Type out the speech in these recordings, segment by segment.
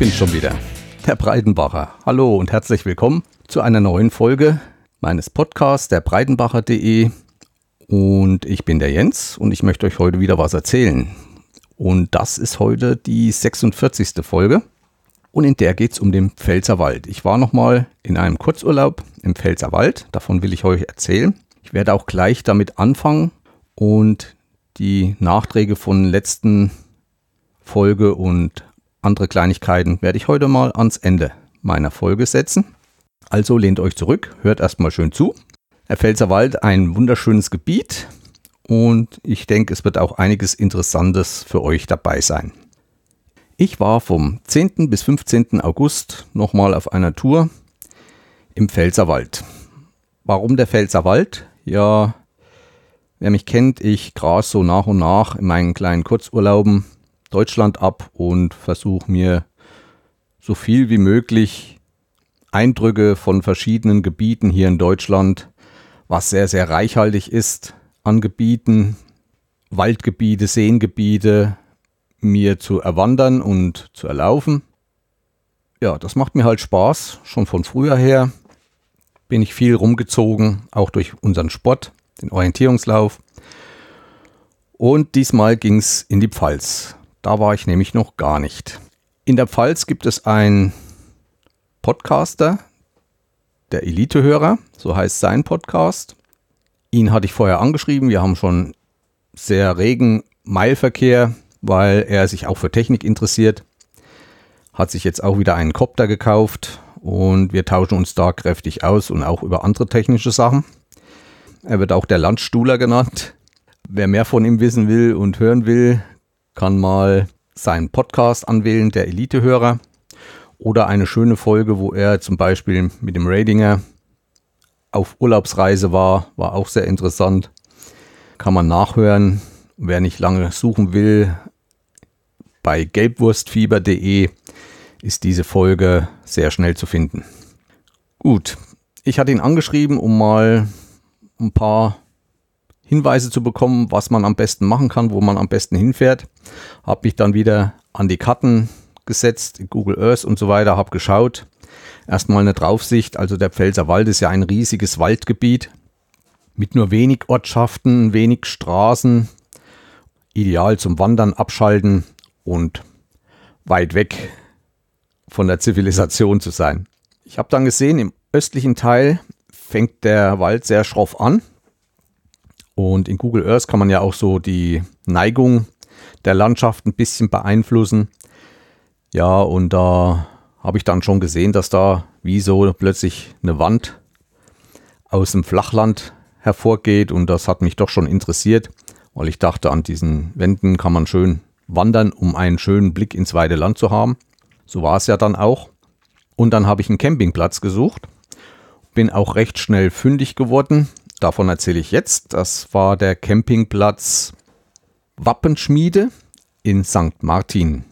bin schon wieder, der Breitenbacher. Hallo und herzlich willkommen zu einer neuen Folge meines Podcasts, der Breitenbacher.de. Und ich bin der Jens und ich möchte euch heute wieder was erzählen. Und das ist heute die 46. Folge. Und in der geht es um den Pfälzerwald. Ich war nochmal in einem Kurzurlaub im Pfälzerwald. Davon will ich euch erzählen. Ich werde auch gleich damit anfangen und die Nachträge von letzten Folge und andere Kleinigkeiten werde ich heute mal ans Ende meiner Folge setzen. Also lehnt euch zurück, hört erstmal schön zu. Der Pfälzerwald, ein wunderschönes Gebiet und ich denke, es wird auch einiges Interessantes für euch dabei sein. Ich war vom 10. bis 15. August nochmal auf einer Tour im Pfälzerwald. Warum der Pfälzerwald? Ja, wer mich kennt, ich gras so nach und nach in meinen kleinen Kurzurlauben Deutschland ab und versuche mir so viel wie möglich Eindrücke von verschiedenen Gebieten hier in Deutschland, was sehr, sehr reichhaltig ist an Gebieten, Waldgebiete, Seengebiete, mir zu erwandern und zu erlaufen. Ja, das macht mir halt Spaß, schon von früher her bin ich viel rumgezogen, auch durch unseren Sport, den Orientierungslauf. Und diesmal ging es in die Pfalz. Da war ich nämlich noch gar nicht. In der Pfalz gibt es einen Podcaster, der Elitehörer, so heißt sein Podcast. Ihn hatte ich vorher angeschrieben. Wir haben schon sehr regen Mailverkehr, weil er sich auch für Technik interessiert. Hat sich jetzt auch wieder einen Copter gekauft und wir tauschen uns da kräftig aus und auch über andere technische Sachen. Er wird auch der Landstuhler genannt. Wer mehr von ihm wissen will und hören will, kann mal seinen Podcast anwählen, der Elitehörer. Oder eine schöne Folge, wo er zum Beispiel mit dem Radinger auf Urlaubsreise war, war auch sehr interessant. Kann man nachhören. Wer nicht lange suchen will, bei gelbwurstfieber.de ist diese Folge sehr schnell zu finden. Gut, ich hatte ihn angeschrieben, um mal ein paar Hinweise zu bekommen, was man am besten machen kann, wo man am besten hinfährt. Habe mich dann wieder an die Karten gesetzt, Google Earth und so weiter, habe geschaut. Erstmal eine Draufsicht, also der Pfälzer Wald ist ja ein riesiges Waldgebiet mit nur wenig Ortschaften, wenig Straßen, ideal zum Wandern, Abschalten und weit weg von der Zivilisation zu sein. Ich habe dann gesehen, im östlichen Teil fängt der Wald sehr schroff an. Und in Google Earth kann man ja auch so die Neigung der Landschaft ein bisschen beeinflussen. Ja, und da habe ich dann schon gesehen, dass da wie so plötzlich eine Wand aus dem Flachland hervorgeht. Und das hat mich doch schon interessiert, weil ich dachte, an diesen Wänden kann man schön wandern, um einen schönen Blick ins weite Land zu haben. So war es ja dann auch. Und dann habe ich einen Campingplatz gesucht. Bin auch recht schnell fündig geworden. Davon erzähle ich jetzt. Das war der Campingplatz Wappenschmiede in St. Martin.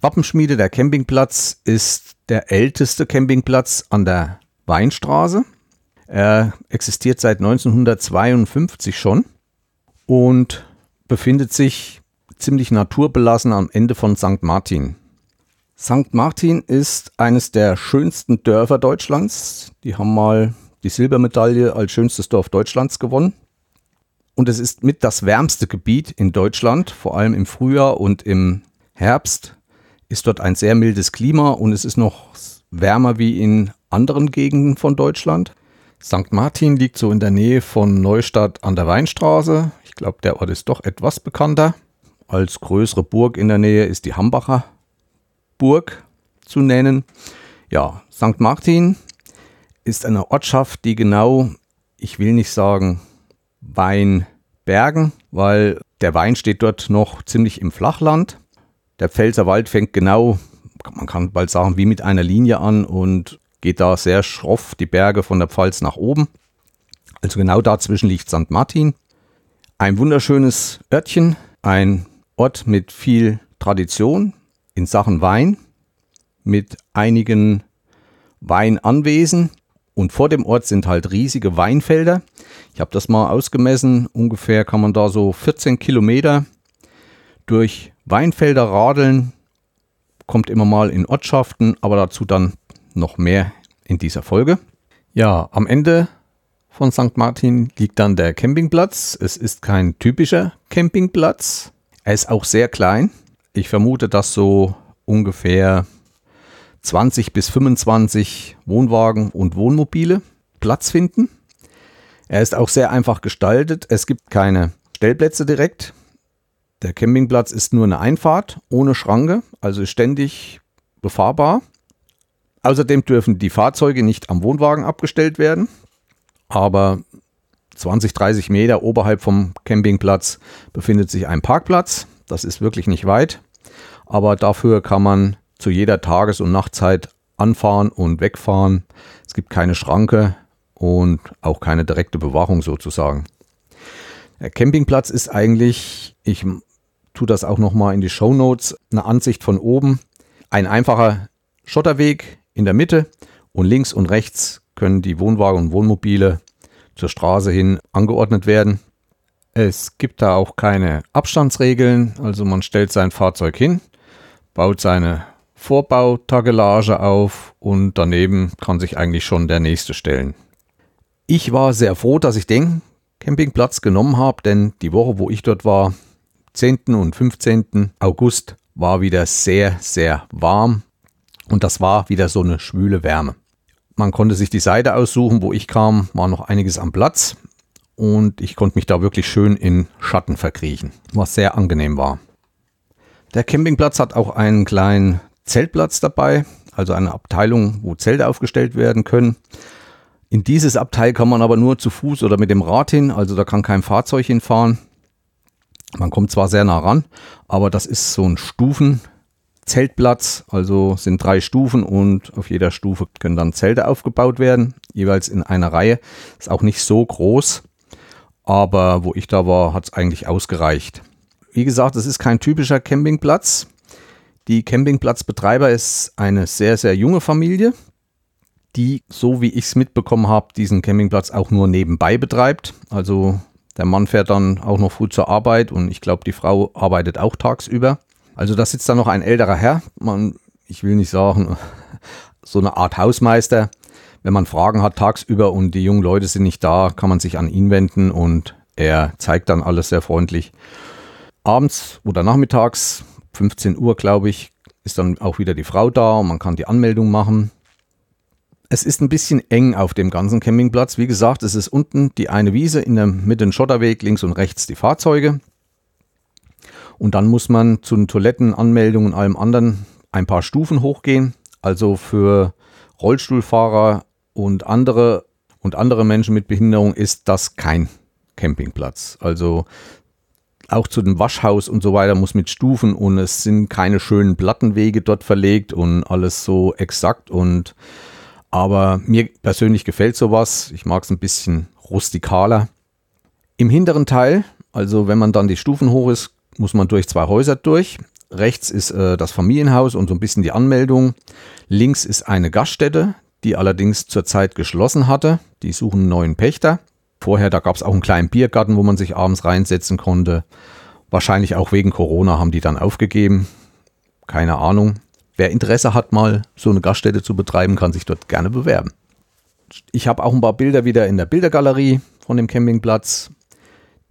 Wappenschmiede, der Campingplatz, ist der älteste Campingplatz an der Weinstraße. Er existiert seit 1952 schon und befindet sich ziemlich naturbelassen am Ende von St. Martin. St. Martin ist eines der schönsten Dörfer Deutschlands. Die haben mal die Silbermedaille als schönstes Dorf Deutschlands gewonnen. Und es ist mit das wärmste Gebiet in Deutschland, vor allem im Frühjahr und im Herbst ist dort ein sehr mildes Klima und es ist noch wärmer wie in anderen Gegenden von Deutschland. St. Martin liegt so in der Nähe von Neustadt an der Weinstraße. Ich glaube, der Ort ist doch etwas bekannter. Als größere Burg in der Nähe ist die Hambacher Burg zu nennen. Ja, St. Martin ist eine Ortschaft, die genau, ich will nicht sagen Weinbergen, weil der Wein steht dort noch ziemlich im Flachland. Der Pfälzerwald fängt genau, man kann bald sagen, wie mit einer Linie an und geht da sehr schroff die Berge von der Pfalz nach oben. Also genau dazwischen liegt St. Martin. Ein wunderschönes Örtchen, ein Ort mit viel Tradition in Sachen Wein, mit einigen Weinanwesen. Und vor dem Ort sind halt riesige Weinfelder. Ich habe das mal ausgemessen. Ungefähr kann man da so 14 Kilometer durch Weinfelder radeln kommt immer mal in Ortschaften, aber dazu dann noch mehr in dieser Folge. Ja, am Ende von St. Martin liegt dann der Campingplatz. Es ist kein typischer Campingplatz. Er ist auch sehr klein. Ich vermute, dass so ungefähr 20 bis 25 Wohnwagen und Wohnmobile Platz finden. Er ist auch sehr einfach gestaltet. Es gibt keine Stellplätze direkt. Der Campingplatz ist nur eine Einfahrt ohne Schranke, also ständig befahrbar. Außerdem dürfen die Fahrzeuge nicht am Wohnwagen abgestellt werden, aber 20, 30 Meter oberhalb vom Campingplatz befindet sich ein Parkplatz. Das ist wirklich nicht weit, aber dafür kann man zu jeder Tages- und Nachtzeit anfahren und wegfahren. Es gibt keine Schranke und auch keine direkte Bewachung sozusagen. Der Campingplatz ist eigentlich, ich tue das auch nochmal in die Show Notes, eine Ansicht von oben. Ein einfacher Schotterweg in der Mitte und links und rechts können die Wohnwagen und Wohnmobile zur Straße hin angeordnet werden. Es gibt da auch keine Abstandsregeln, also man stellt sein Fahrzeug hin, baut seine Vorbautagelage auf und daneben kann sich eigentlich schon der nächste stellen. Ich war sehr froh, dass ich den Campingplatz genommen habe, denn die Woche, wo ich dort war, 10. und 15. August, war wieder sehr, sehr warm und das war wieder so eine schwüle Wärme. Man konnte sich die Seite aussuchen, wo ich kam, war noch einiges am Platz und ich konnte mich da wirklich schön in Schatten verkriechen, was sehr angenehm war. Der Campingplatz hat auch einen kleinen Zeltplatz dabei, also eine Abteilung, wo Zelte aufgestellt werden können. In dieses Abteil kann man aber nur zu Fuß oder mit dem Rad hin, also da kann kein Fahrzeug hinfahren. Man kommt zwar sehr nah ran, aber das ist so ein Stufen, Zeltplatz, also sind drei Stufen und auf jeder Stufe können dann Zelte aufgebaut werden, jeweils in einer Reihe. Ist auch nicht so groß, aber wo ich da war, hat es eigentlich ausgereicht. Wie gesagt, es ist kein typischer Campingplatz. Die Campingplatzbetreiber ist eine sehr, sehr junge Familie, die, so wie ich es mitbekommen habe, diesen Campingplatz auch nur nebenbei betreibt. Also der Mann fährt dann auch noch früh zur Arbeit und ich glaube, die Frau arbeitet auch tagsüber. Also da sitzt dann noch ein älterer Herr, man, ich will nicht sagen, so eine Art Hausmeister. Wenn man Fragen hat tagsüber und die jungen Leute sind nicht da, kann man sich an ihn wenden und er zeigt dann alles sehr freundlich. Abends oder nachmittags, 15 Uhr glaube ich, ist dann auch wieder die Frau da und man kann die Anmeldung machen. Es ist ein bisschen eng auf dem ganzen Campingplatz. Wie gesagt, es ist unten die eine Wiese, in der Mitte ein Schotterweg, links und rechts die Fahrzeuge. Und dann muss man zu den Toiletten, Anmeldungen und allem anderen ein paar Stufen hochgehen. Also für Rollstuhlfahrer und andere und andere Menschen mit Behinderung ist das kein Campingplatz. Also auch zu dem Waschhaus und so weiter muss mit Stufen und es sind keine schönen Plattenwege dort verlegt und alles so exakt und aber mir persönlich gefällt sowas. Ich mag es ein bisschen rustikaler. Im hinteren Teil, also wenn man dann die Stufen hoch ist, muss man durch zwei Häuser durch. Rechts ist äh, das Familienhaus und so ein bisschen die Anmeldung. Links ist eine Gaststätte, die allerdings zurzeit geschlossen hatte. Die suchen einen neuen Pächter. Vorher, da gab es auch einen kleinen Biergarten, wo man sich abends reinsetzen konnte. Wahrscheinlich auch wegen Corona haben die dann aufgegeben. Keine Ahnung. Wer Interesse hat, mal so eine Gaststätte zu betreiben, kann sich dort gerne bewerben. Ich habe auch ein paar Bilder wieder in der Bildergalerie von dem Campingplatz.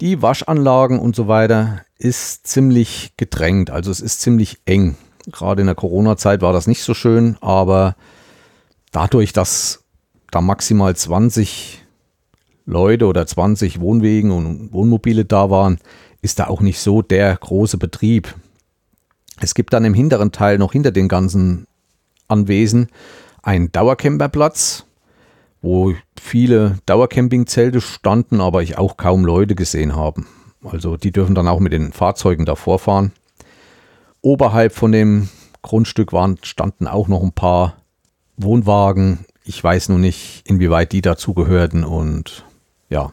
Die Waschanlagen und so weiter ist ziemlich gedrängt, also es ist ziemlich eng. Gerade in der Corona-Zeit war das nicht so schön, aber dadurch, dass da maximal 20 Leute oder 20 Wohnwegen und Wohnmobile da waren, ist da auch nicht so der große Betrieb. Es gibt dann im hinteren Teil noch hinter den ganzen Anwesen einen Dauercamperplatz, wo viele Dauercampingzelte standen, aber ich auch kaum Leute gesehen habe. Also die dürfen dann auch mit den Fahrzeugen davor fahren. Oberhalb von dem Grundstück waren, standen auch noch ein paar Wohnwagen. Ich weiß nur nicht, inwieweit die dazugehörten und ja.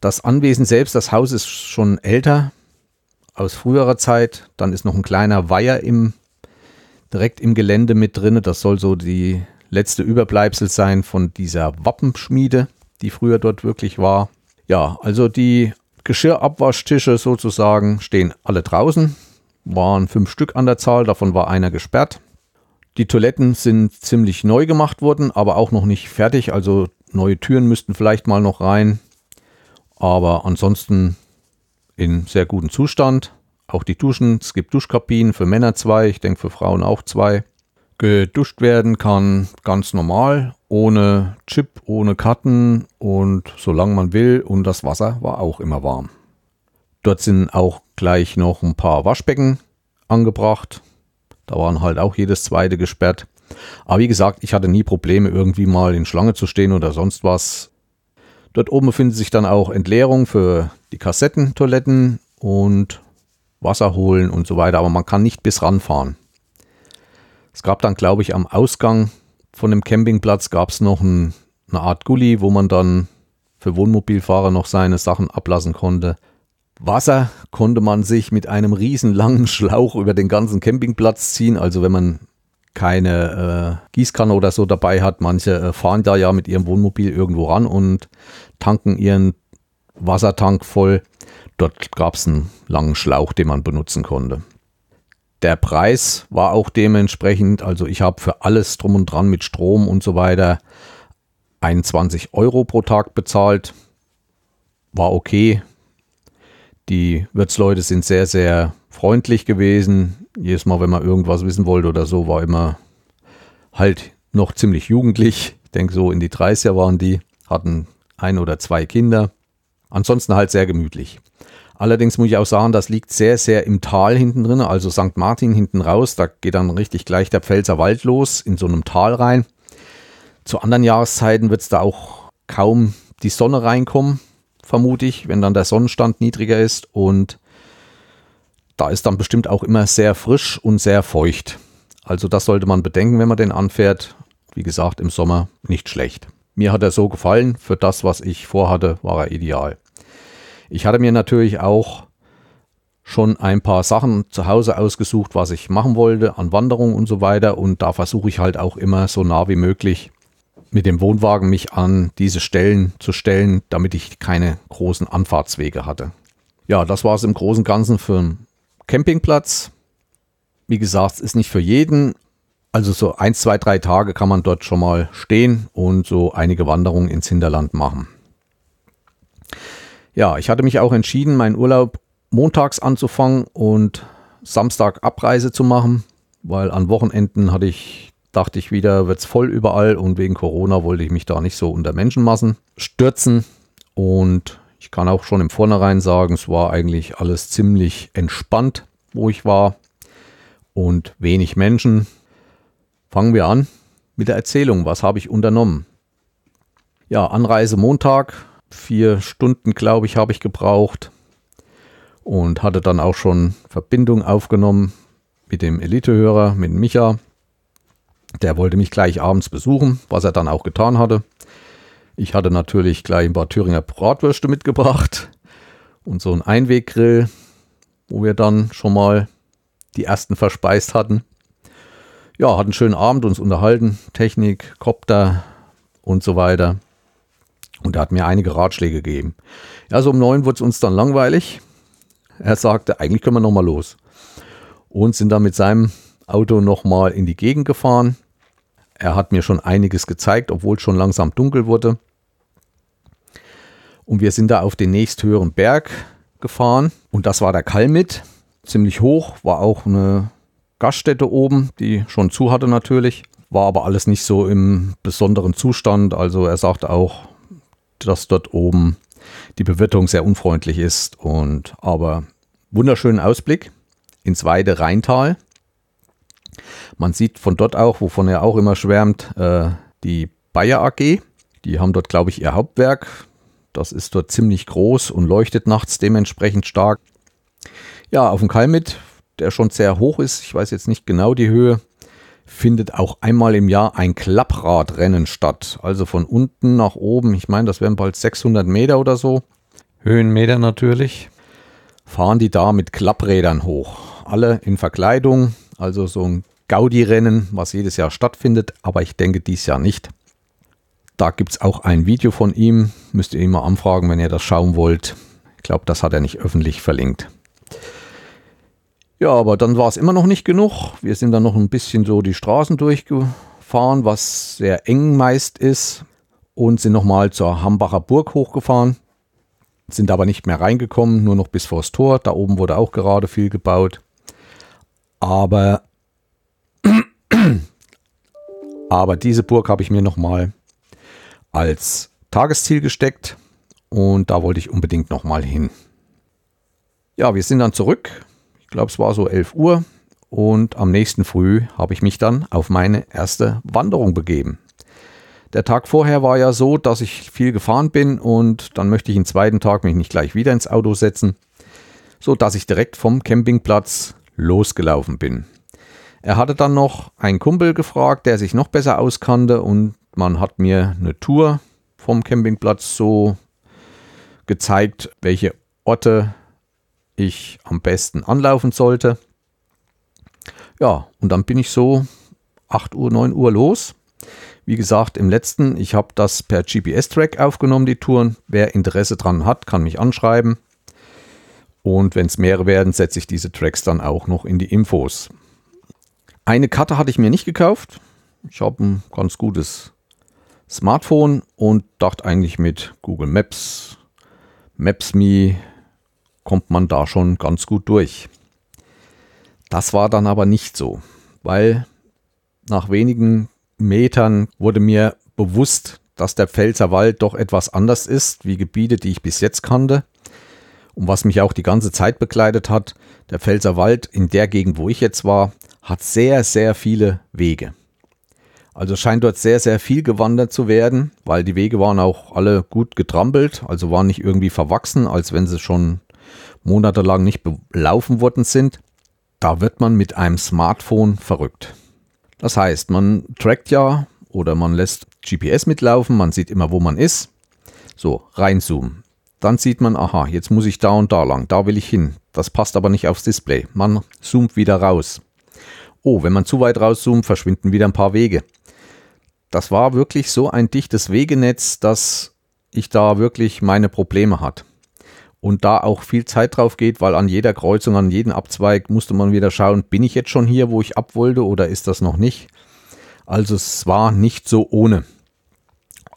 Das Anwesen selbst, das Haus ist schon älter, aus früherer Zeit. Dann ist noch ein kleiner Weiher im, direkt im Gelände mit drin. Das soll so die letzte Überbleibsel sein von dieser Wappenschmiede, die früher dort wirklich war. Ja, also die Geschirrabwaschtische sozusagen stehen alle draußen. waren fünf Stück an der Zahl, davon war einer gesperrt. Die Toiletten sind ziemlich neu gemacht worden, aber auch noch nicht fertig. Also neue Türen müssten vielleicht mal noch rein. Aber ansonsten in sehr gutem Zustand. Auch die Duschen, es gibt Duschkabinen für Männer zwei, ich denke für Frauen auch zwei. Geduscht werden kann ganz normal, ohne Chip, ohne Karten und solange man will. Und das Wasser war auch immer warm. Dort sind auch gleich noch ein paar Waschbecken angebracht. Da waren halt auch jedes zweite gesperrt. Aber wie gesagt, ich hatte nie Probleme, irgendwie mal in Schlange zu stehen oder sonst was. Dort oben befindet sich dann auch Entleerung für die Kassettentoiletten und Wasser holen und so weiter. Aber man kann nicht bis ranfahren. Es gab dann, glaube ich, am Ausgang von dem Campingplatz gab es noch ein, eine Art Gully, wo man dann für Wohnmobilfahrer noch seine Sachen ablassen konnte. Wasser konnte man sich mit einem riesen langen Schlauch über den ganzen Campingplatz ziehen. Also wenn man keine äh, Gießkanne oder so dabei hat, manche äh, fahren da ja mit ihrem Wohnmobil irgendwo ran und tanken ihren Wassertank voll. Dort gab es einen langen Schlauch, den man benutzen konnte. Der Preis war auch dementsprechend, also ich habe für alles drum und dran mit Strom und so weiter 21 Euro pro Tag bezahlt. War okay. Die Wirtsleute sind sehr, sehr freundlich gewesen. Jedes Mal, wenn man irgendwas wissen wollte oder so, war immer halt noch ziemlich jugendlich. Ich denke, so in die 30er waren die, hatten ein oder zwei Kinder. Ansonsten halt sehr gemütlich. Allerdings muss ich auch sagen, das liegt sehr, sehr im Tal hinten drin, also St. Martin hinten raus. Da geht dann richtig gleich der Pfälzer Wald los, in so einem Tal rein. Zu anderen Jahreszeiten wird es da auch kaum die Sonne reinkommen, vermute ich, wenn dann der Sonnenstand niedriger ist. Und da ist dann bestimmt auch immer sehr frisch und sehr feucht. Also das sollte man bedenken, wenn man den anfährt. Wie gesagt, im Sommer nicht schlecht. Mir hat er so gefallen. Für das, was ich vorhatte, war er ideal. Ich hatte mir natürlich auch schon ein paar Sachen zu Hause ausgesucht, was ich machen wollte an Wanderung und so weiter. Und da versuche ich halt auch immer so nah wie möglich mit dem Wohnwagen mich an diese Stellen zu stellen, damit ich keine großen Anfahrtswege hatte. Ja, das war es im Großen und Ganzen für einen Campingplatz. Wie gesagt, ist nicht für jeden. Also so ein, zwei, drei Tage kann man dort schon mal stehen und so einige Wanderungen ins Hinterland machen. Ja, ich hatte mich auch entschieden, meinen Urlaub montags anzufangen und Samstag Abreise zu machen, weil an Wochenenden hatte ich, dachte ich wieder, wird es voll überall und wegen Corona wollte ich mich da nicht so unter Menschenmassen stürzen. Und ich kann auch schon im Vornherein sagen, es war eigentlich alles ziemlich entspannt, wo ich war und wenig Menschen. Fangen wir an mit der Erzählung. Was habe ich unternommen? Ja, Anreise Montag, vier Stunden, glaube ich, habe ich gebraucht und hatte dann auch schon Verbindung aufgenommen mit dem Elitehörer, mit Micha. Der wollte mich gleich abends besuchen, was er dann auch getan hatte. Ich hatte natürlich gleich ein paar Thüringer Bratwürste mitgebracht und so einen Einweggrill, wo wir dann schon mal die ersten verspeist hatten. Ja, hatten einen schönen Abend, uns unterhalten, Technik, Kopter und so weiter. Und er hat mir einige Ratschläge gegeben. Ja, so um neun wurde es uns dann langweilig. Er sagte, eigentlich können wir nochmal los. Und sind dann mit seinem Auto nochmal in die Gegend gefahren. Er hat mir schon einiges gezeigt, obwohl es schon langsam dunkel wurde. Und wir sind da auf den nächsthöheren Berg gefahren. Und das war der Kalmit. Ziemlich hoch, war auch eine Gaststätte oben, die schon zu hatte natürlich. War aber alles nicht so im besonderen Zustand. Also er sagte auch, dass dort oben die Bewirtung sehr unfreundlich ist und aber wunderschönen Ausblick ins weite Rheintal. Man sieht von dort auch, wovon er auch immer schwärmt, äh, die Bayer AG. Die haben dort, glaube ich, ihr Hauptwerk. Das ist dort ziemlich groß und leuchtet nachts dementsprechend stark. Ja, auf dem Kalmit, der schon sehr hoch ist, ich weiß jetzt nicht genau die Höhe, findet auch einmal im Jahr ein Klappradrennen statt. Also von unten nach oben, ich meine, das wären bald 600 Meter oder so. Höhenmeter natürlich. Fahren die da mit Klapprädern hoch. Alle in Verkleidung, also so ein Gaudi-Rennen, was jedes Jahr stattfindet, aber ich denke dies Jahr nicht. Da gibt es auch ein Video von ihm. Müsst ihr ihn mal anfragen, wenn ihr das schauen wollt. Ich glaube, das hat er nicht öffentlich verlinkt. Ja, aber dann war es immer noch nicht genug. Wir sind dann noch ein bisschen so die Straßen durchgefahren, was sehr eng meist ist, und sind nochmal zur Hambacher Burg hochgefahren. Sind aber nicht mehr reingekommen, nur noch bis vors Tor. Da oben wurde auch gerade viel gebaut. Aber, aber diese Burg habe ich mir nochmal als Tagesziel gesteckt und da wollte ich unbedingt nochmal hin. Ja, wir sind dann zurück. Ich glaube, es war so 11 Uhr und am nächsten Früh habe ich mich dann auf meine erste Wanderung begeben. Der Tag vorher war ja so, dass ich viel gefahren bin und dann möchte ich den zweiten Tag mich nicht gleich wieder ins Auto setzen, so dass ich direkt vom Campingplatz losgelaufen bin. Er hatte dann noch einen Kumpel gefragt, der sich noch besser auskannte und man hat mir eine Tour vom Campingplatz so gezeigt, welche Orte ich am besten anlaufen sollte. Ja, und dann bin ich so 8 Uhr, 9 Uhr los wie gesagt, im letzten, ich habe das per GPS-Track aufgenommen, die Touren. Wer Interesse dran hat, kann mich anschreiben. Und wenn es mehrere werden, setze ich diese Tracks dann auch noch in die Infos. Eine Karte hatte ich mir nicht gekauft. Ich habe ein ganz gutes Smartphone und dachte eigentlich mit Google Maps, Maps.me kommt man da schon ganz gut durch. Das war dann aber nicht so, weil nach wenigen Metern wurde mir bewusst, dass der Pfälzerwald doch etwas anders ist wie Gebiete, die ich bis jetzt kannte. Und was mich auch die ganze Zeit begleitet hat, der Pfälzerwald in der Gegend, wo ich jetzt war, hat sehr, sehr viele Wege. Also scheint dort sehr, sehr viel gewandert zu werden, weil die Wege waren auch alle gut getrampelt, also waren nicht irgendwie verwachsen, als wenn sie schon monatelang nicht belaufen worden sind. Da wird man mit einem Smartphone verrückt. Das heißt, man trackt ja oder man lässt GPS mitlaufen, man sieht immer, wo man ist. So, reinzoomen. Dann sieht man, aha, jetzt muss ich da und da lang, da will ich hin. Das passt aber nicht aufs Display. Man zoomt wieder raus. Oh, wenn man zu weit rauszoomt, verschwinden wieder ein paar Wege. Das war wirklich so ein dichtes Wegenetz, dass ich da wirklich meine Probleme hatte und da auch viel Zeit drauf geht, weil an jeder Kreuzung, an jedem Abzweig musste man wieder schauen, bin ich jetzt schon hier, wo ich ab wollte oder ist das noch nicht? Also es war nicht so ohne.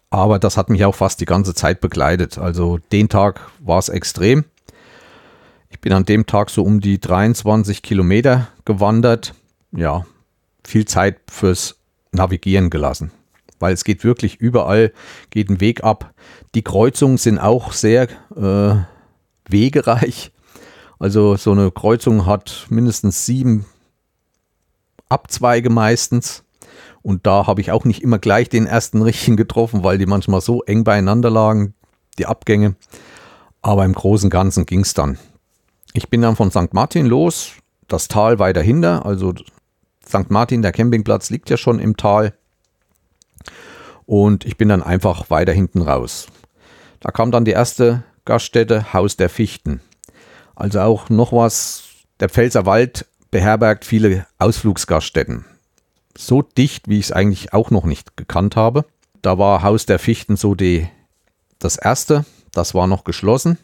Aber das hat mich auch fast die ganze Zeit begleitet. Also den Tag war es extrem. Ich bin an dem Tag so um die 23 Kilometer gewandert. Ja, viel Zeit fürs Navigieren gelassen. Weil es geht wirklich überall, geht ein Weg ab. Die Kreuzungen sind auch sehr äh, wegereich. Also so eine Kreuzung hat mindestens sieben Abzweige meistens. Und da habe ich auch nicht immer gleich den ersten richtigen getroffen, weil die manchmal so eng beieinander lagen, die Abgänge. Aber im Großen und Ganzen ging es dann. Ich bin dann von St. Martin los, das Tal weiter hinter. Also St. Martin, der Campingplatz, liegt ja schon im Tal. Und ich bin dann einfach weiter hinten raus. Da kam dann die erste Gaststätte Haus der Fichten. Also auch noch was, der Pfälzerwald beherbergt viele Ausflugsgaststätten. So dicht, wie ich es eigentlich auch noch nicht gekannt habe. Da war Haus der Fichten so die, das erste, das war noch geschlossen.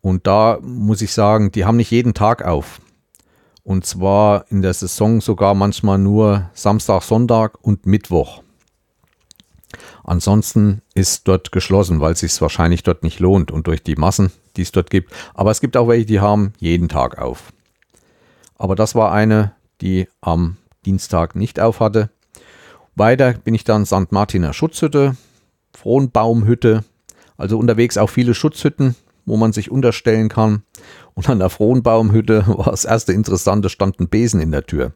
Und da muss ich sagen, die haben nicht jeden Tag auf. Und zwar in der Saison sogar manchmal nur Samstag, Sonntag und Mittwoch. Ansonsten ist dort geschlossen, weil es sich wahrscheinlich dort nicht lohnt und durch die Massen, die es dort gibt. Aber es gibt auch welche, die haben jeden Tag auf. Aber das war eine, die am Dienstag nicht auf hatte. Weiter bin ich dann St. Martiner Schutzhütte, Frohnbaumhütte, also unterwegs auch viele Schutzhütten, wo man sich unterstellen kann. Und an der Frohnbaumhütte war das erste Interessante, stand ein Besen in der Tür.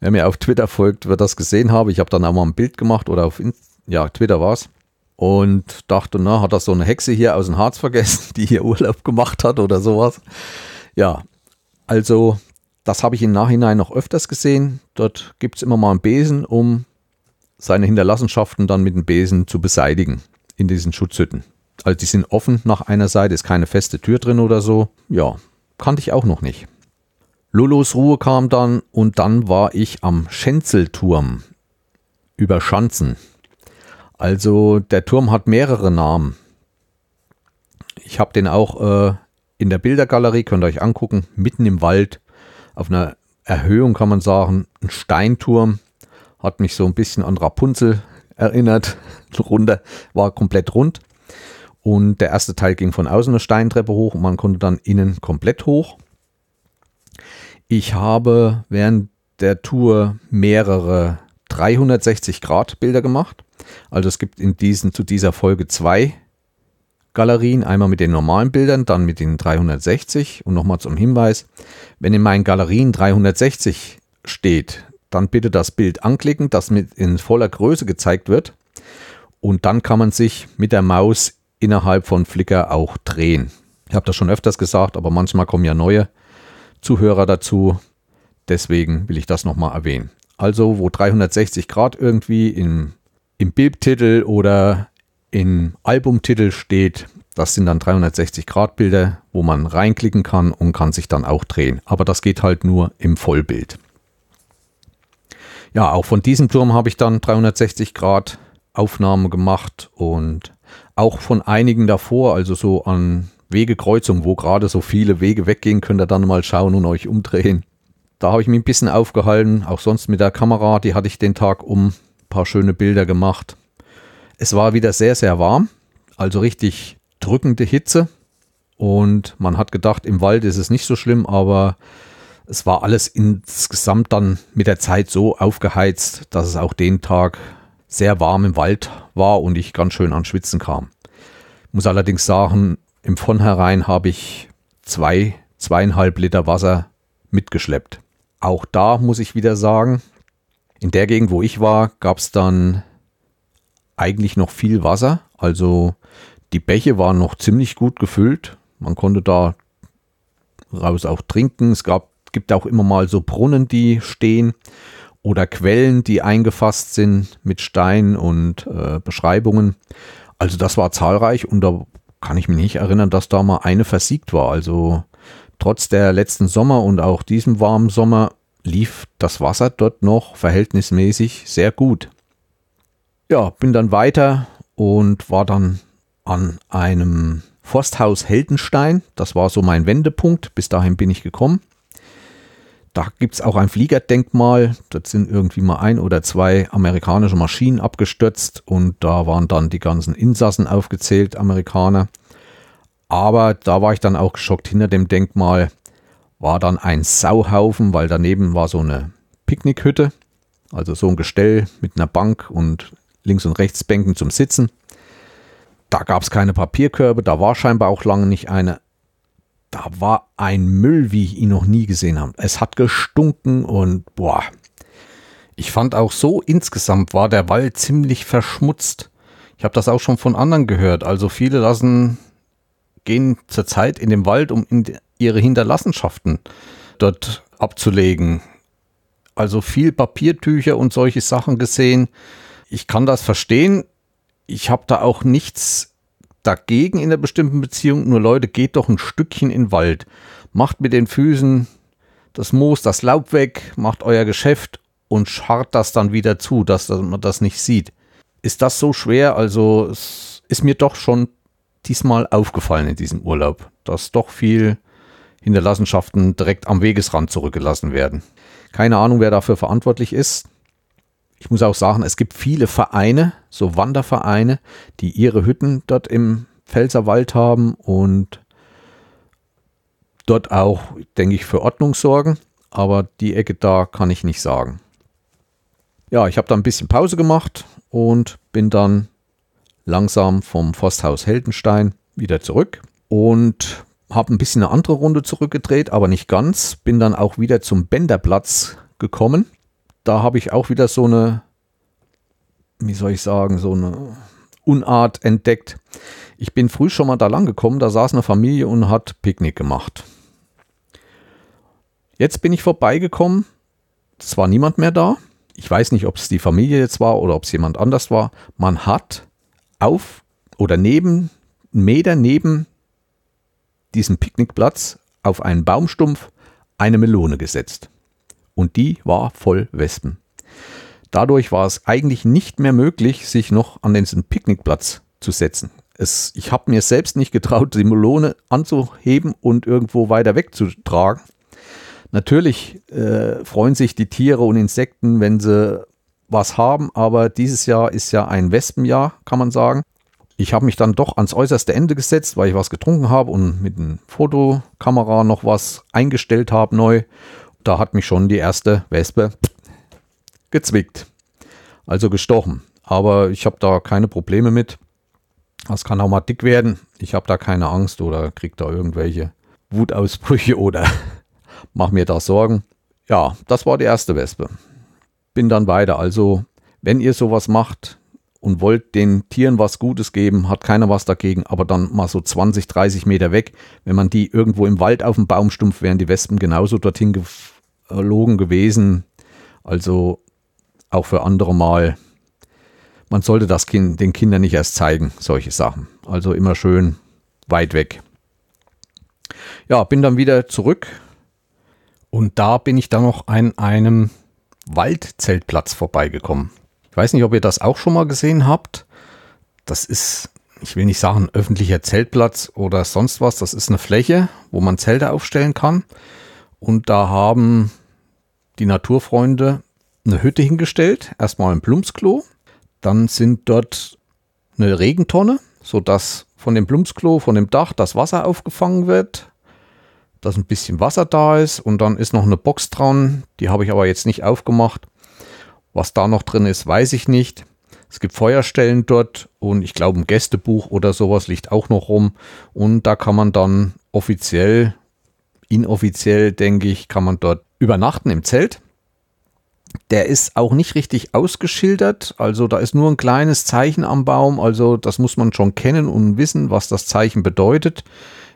Wer mir auf Twitter folgt, wird das gesehen haben. Ich habe dann auch mal ein Bild gemacht oder auf Instagram ja, Twitter war es. Und dachte, na, hat das so eine Hexe hier aus dem Harz vergessen, die hier Urlaub gemacht hat oder sowas. Ja, also das habe ich im Nachhinein noch öfters gesehen. Dort gibt es immer mal einen Besen, um seine Hinterlassenschaften dann mit dem Besen zu beseitigen in diesen Schutzhütten. Also die sind offen nach einer Seite, ist keine feste Tür drin oder so. Ja, kannte ich auch noch nicht. Lulos Ruhe kam dann und dann war ich am Schenzelturm über Schanzen. Also der Turm hat mehrere Namen. Ich habe den auch äh, in der Bildergalerie, könnt ihr euch angucken, mitten im Wald. auf einer Erhöhung, kann man sagen, ein Steinturm. Hat mich so ein bisschen an Rapunzel erinnert. Runter, war komplett rund. Und der erste Teil ging von außen eine Steintreppe hoch und man konnte dann innen komplett hoch. Ich habe während der Tour mehrere 360 Grad Bilder gemacht. Also es gibt in diesen, zu dieser Folge zwei Galerien, einmal mit den normalen Bildern, dann mit den 360 und nochmal zum Hinweis, wenn in meinen Galerien 360 steht, dann bitte das Bild anklicken, das mit in voller Größe gezeigt wird und dann kann man sich mit der Maus innerhalb von Flickr auch drehen. Ich habe das schon öfters gesagt, aber manchmal kommen ja neue Zuhörer dazu, deswegen will ich das nochmal erwähnen. Also wo 360 Grad irgendwie im, im Bildtitel oder im Albumtitel steht, das sind dann 360 Grad Bilder, wo man reinklicken kann und kann sich dann auch drehen. Aber das geht halt nur im Vollbild. Ja, auch von diesem Turm habe ich dann 360 Grad Aufnahme gemacht und auch von einigen davor, also so an Wegekreuzungen, wo gerade so viele Wege weggehen, könnt ihr dann mal schauen und euch umdrehen. Da habe ich mich ein bisschen aufgehalten, auch sonst mit der Kamera, die hatte ich den Tag um, ein paar schöne Bilder gemacht. Es war wieder sehr, sehr warm, also richtig drückende Hitze. Und man hat gedacht, im Wald ist es nicht so schlimm, aber es war alles insgesamt dann mit der Zeit so aufgeheizt, dass es auch den Tag sehr warm im Wald war und ich ganz schön an Schwitzen kam. Ich muss allerdings sagen, im Vornherein habe ich zwei, zweieinhalb Liter Wasser mitgeschleppt. Auch da muss ich wieder sagen, in der Gegend, wo ich war, gab es dann eigentlich noch viel Wasser. Also die Bäche waren noch ziemlich gut gefüllt. Man konnte da raus auch trinken. Es gab, gibt auch immer mal so Brunnen, die stehen oder Quellen, die eingefasst sind mit Stein und äh, Beschreibungen. Also das war zahlreich und da kann ich mich nicht erinnern, dass da mal eine versiegt war. Also trotz der letzten Sommer und auch diesem warmen Sommer lief das Wasser dort noch verhältnismäßig sehr gut. Ja, bin dann weiter und war dann an einem Forsthaus Heldenstein. Das war so mein Wendepunkt. Bis dahin bin ich gekommen. Da gibt es auch ein Fliegerdenkmal. Dort sind irgendwie mal ein oder zwei amerikanische Maschinen abgestürzt und da waren dann die ganzen Insassen aufgezählt, Amerikaner. Aber da war ich dann auch geschockt. Hinter dem Denkmal war dann ein Sauhaufen, weil daneben war so eine Picknickhütte. Also so ein Gestell mit einer Bank und links und rechts Bänken zum Sitzen. Da gab es keine Papierkörbe, da war scheinbar auch lange nicht eine. Da war ein Müll, wie ich ihn noch nie gesehen habe. Es hat gestunken und boah. Ich fand auch so insgesamt war der Wald ziemlich verschmutzt. Ich habe das auch schon von anderen gehört. Also viele lassen gehen zurzeit in den Wald, um ihre Hinterlassenschaften dort abzulegen. Also viel Papiertücher und solche Sachen gesehen. Ich kann das verstehen. Ich habe da auch nichts dagegen in einer bestimmten Beziehung. Nur Leute, geht doch ein Stückchen in den Wald. Macht mit den Füßen das Moos, das Laub weg, macht euer Geschäft und scharrt das dann wieder zu, dass man das nicht sieht. Ist das so schwer? Also es ist mir doch schon diesmal aufgefallen in diesem Urlaub, dass doch viel Hinterlassenschaften direkt am Wegesrand zurückgelassen werden. Keine Ahnung, wer dafür verantwortlich ist. Ich muss auch sagen, es gibt viele Vereine, so Wandervereine, die ihre Hütten dort im Pfälzerwald haben und dort auch, denke ich, für Ordnung sorgen. Aber die Ecke da kann ich nicht sagen. Ja, ich habe da ein bisschen Pause gemacht und bin dann langsam vom Forsthaus Heldenstein wieder zurück und habe ein bisschen eine andere Runde zurückgedreht, aber nicht ganz. Bin dann auch wieder zum Bänderplatz gekommen. Da habe ich auch wieder so eine, wie soll ich sagen, so eine Unart entdeckt. Ich bin früh schon mal da lang gekommen, da saß eine Familie und hat Picknick gemacht. Jetzt bin ich vorbeigekommen, es war niemand mehr da. Ich weiß nicht, ob es die Familie jetzt war oder ob es jemand anders war. Man hat auf oder neben, einen Meter neben diesem Picknickplatz auf einen Baumstumpf eine Melone gesetzt. Und die war voll Wespen. Dadurch war es eigentlich nicht mehr möglich, sich noch an diesen Picknickplatz zu setzen. Es, ich habe mir selbst nicht getraut, die Melone anzuheben und irgendwo weiter wegzutragen. Natürlich äh, freuen sich die Tiere und Insekten, wenn sie was haben, aber dieses Jahr ist ja ein Wespenjahr, kann man sagen. Ich habe mich dann doch ans äußerste Ende gesetzt, weil ich was getrunken habe und mit einer Fotokamera noch was eingestellt habe neu. Da hat mich schon die erste Wespe gezwickt, also gestochen. Aber ich habe da keine Probleme mit. Das kann auch mal dick werden. Ich habe da keine Angst oder kriege da irgendwelche Wutausbrüche oder mache mir da Sorgen. Ja, das war die erste Wespe. Bin dann weiter. Also, wenn ihr sowas macht, und wollt den Tieren was Gutes geben, hat keiner was dagegen, aber dann mal so 20, 30 Meter weg, wenn man die irgendwo im Wald auf dem Baumstumpf wären, die Wespen genauso dorthin geflogen gewesen. Also auch für andere mal, man sollte das kind, den Kindern nicht erst zeigen, solche Sachen. Also immer schön weit weg. Ja, bin dann wieder zurück und da bin ich dann noch an einem Waldzeltplatz vorbeigekommen. Ich weiß nicht, ob ihr das auch schon mal gesehen habt. Das ist, ich will nicht sagen öffentlicher Zeltplatz oder sonst was. Das ist eine Fläche, wo man Zelte aufstellen kann. Und da haben die Naturfreunde eine Hütte hingestellt. Erstmal ein Plumpsklo. Dann sind dort eine Regentonne, sodass von dem Plumpsklo, von dem Dach das Wasser aufgefangen wird dass ein bisschen Wasser da ist und dann ist noch eine Box dran, die habe ich aber jetzt nicht aufgemacht. Was da noch drin ist, weiß ich nicht. Es gibt Feuerstellen dort und ich glaube ein Gästebuch oder sowas liegt auch noch rum. Und da kann man dann offiziell, inoffiziell denke ich, kann man dort übernachten im Zelt. Der ist auch nicht richtig ausgeschildert, also da ist nur ein kleines Zeichen am Baum, also das muss man schon kennen und wissen, was das Zeichen bedeutet.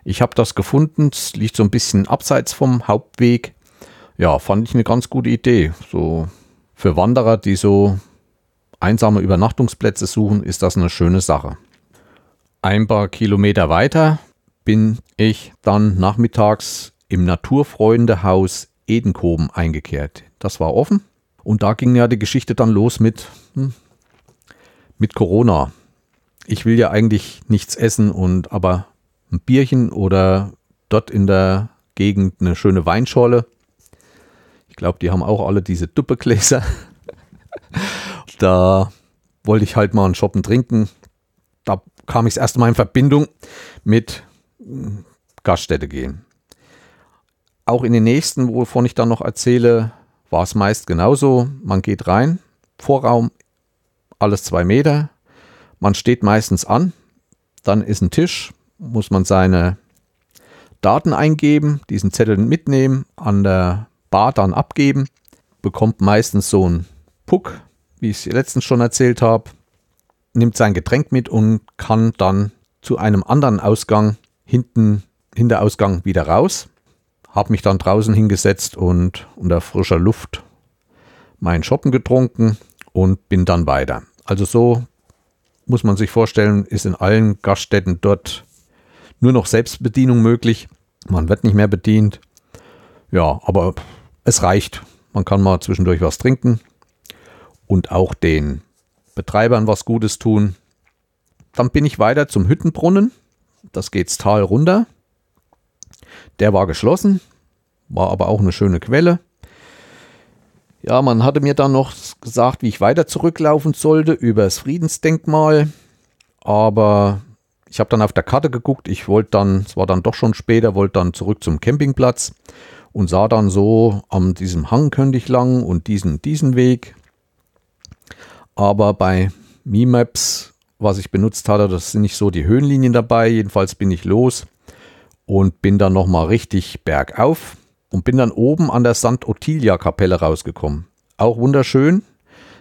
Ich habe das gefunden, es liegt so ein bisschen abseits vom Hauptweg. Ja, fand ich eine ganz gute Idee. So für Wanderer, die so einsame Übernachtungsplätze suchen, ist das eine schöne Sache. Ein paar Kilometer weiter bin ich dann nachmittags im Naturfreundehaus Edenkoben eingekehrt. Das war offen und da ging ja die Geschichte dann los mit, hm, mit Corona. Ich will ja eigentlich nichts essen und aber ein Bierchen oder dort in der Gegend eine schöne Weinschorle ich glaube, die haben auch alle diese Duppegläser. da wollte ich halt mal einen Shoppen trinken. Da kam ich das erste Mal in Verbindung mit hm, Gaststätte gehen. Auch in den nächsten, wovon ich dann noch erzähle, war es meist genauso. Man geht rein, Vorraum, alles zwei Meter. Man steht meistens an, dann ist ein Tisch, muss man seine Daten eingeben, diesen Zettel mitnehmen, an der Bar dann abgeben, bekommt meistens so einen Puck, wie ich es letztens schon erzählt habe, nimmt sein Getränk mit und kann dann zu einem anderen Ausgang hinten, hinter Ausgang wieder raus. Habe mich dann draußen hingesetzt und unter frischer Luft meinen Shoppen getrunken und bin dann weiter. Also so muss man sich vorstellen, ist in allen Gaststätten dort nur noch Selbstbedienung möglich. Man wird nicht mehr bedient. Ja, aber es reicht. Man kann mal zwischendurch was trinken und auch den Betreibern was Gutes tun. Dann bin ich weiter zum Hüttenbrunnen. Das geht's Tal runter. Der war geschlossen, war aber auch eine schöne Quelle. Ja, man hatte mir dann noch gesagt, wie ich weiter zurücklaufen sollte über das Friedensdenkmal. Aber ich habe dann auf der Karte geguckt. Ich wollte dann, es war dann doch schon später, wollte dann zurück zum Campingplatz und sah dann so, an diesem Hang könnte ich lang und diesen, diesen Weg. Aber bei Mi-Maps, was ich benutzt hatte, das sind nicht so die Höhenlinien dabei. Jedenfalls bin ich los und bin dann nochmal richtig bergauf und bin dann oben an der St. Ottilia Kapelle rausgekommen. Auch wunderschön.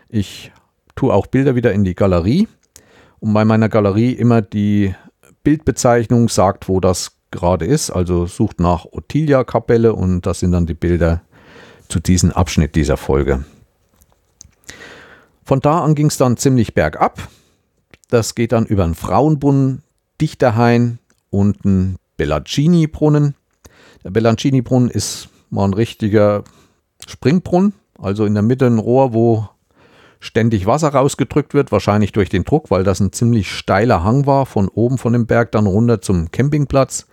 Ich tue auch Bilder wieder in die Galerie und bei meiner Galerie immer die Bildbezeichnung sagt, wo das gerade ist. Also sucht nach Ottilia-Kapelle und das sind dann die Bilder zu diesem Abschnitt dieser Folge. Von da an ging es dann ziemlich bergab. Das geht dann über einen Frauenbrunnen, Dichterhain und einen Bellancini-Brunnen. Der Bellancini-Brunnen ist mal ein richtiger Springbrunnen, also in der Mitte ein Rohr, wo ständig Wasser rausgedrückt wird, wahrscheinlich durch den Druck, weil das ein ziemlich steiler Hang war, von oben von dem Berg dann runter zum Campingplatz.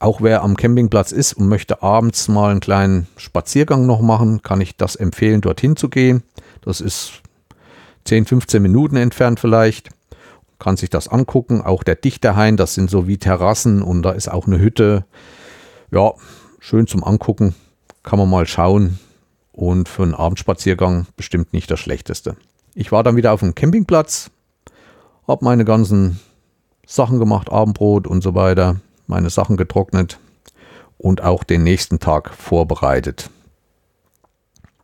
Auch wer am Campingplatz ist und möchte abends mal einen kleinen Spaziergang noch machen, kann ich das empfehlen, dorthin zu gehen. Das ist 10, 15 Minuten entfernt vielleicht. Kann sich das angucken. Auch der Dichterhain, das sind so wie Terrassen und da ist auch eine Hütte. Ja, schön zum Angucken. Kann man mal schauen. Und für einen Abendspaziergang bestimmt nicht das Schlechteste. Ich war dann wieder auf dem Campingplatz, habe meine ganzen Sachen gemacht, Abendbrot und so weiter, meine Sachen getrocknet und auch den nächsten Tag vorbereitet.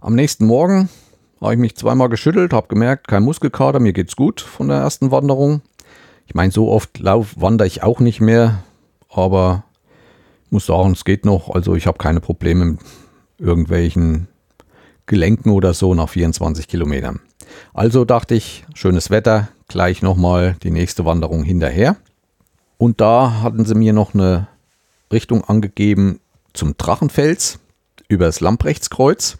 Am nächsten Morgen habe ich mich zweimal geschüttelt, habe gemerkt, kein Muskelkater, mir geht's gut von der ersten Wanderung. Ich meine, so oft lauf, wandere ich auch nicht mehr, aber ich muss sagen, es geht noch. Also ich habe keine Probleme mit irgendwelchen Gelenken oder so nach 24 Kilometern. Also dachte ich, schönes Wetter, gleich nochmal die nächste Wanderung hinterher. Und da hatten sie mir noch eine Richtung angegeben zum Drachenfels über das Lamprechtskreuz.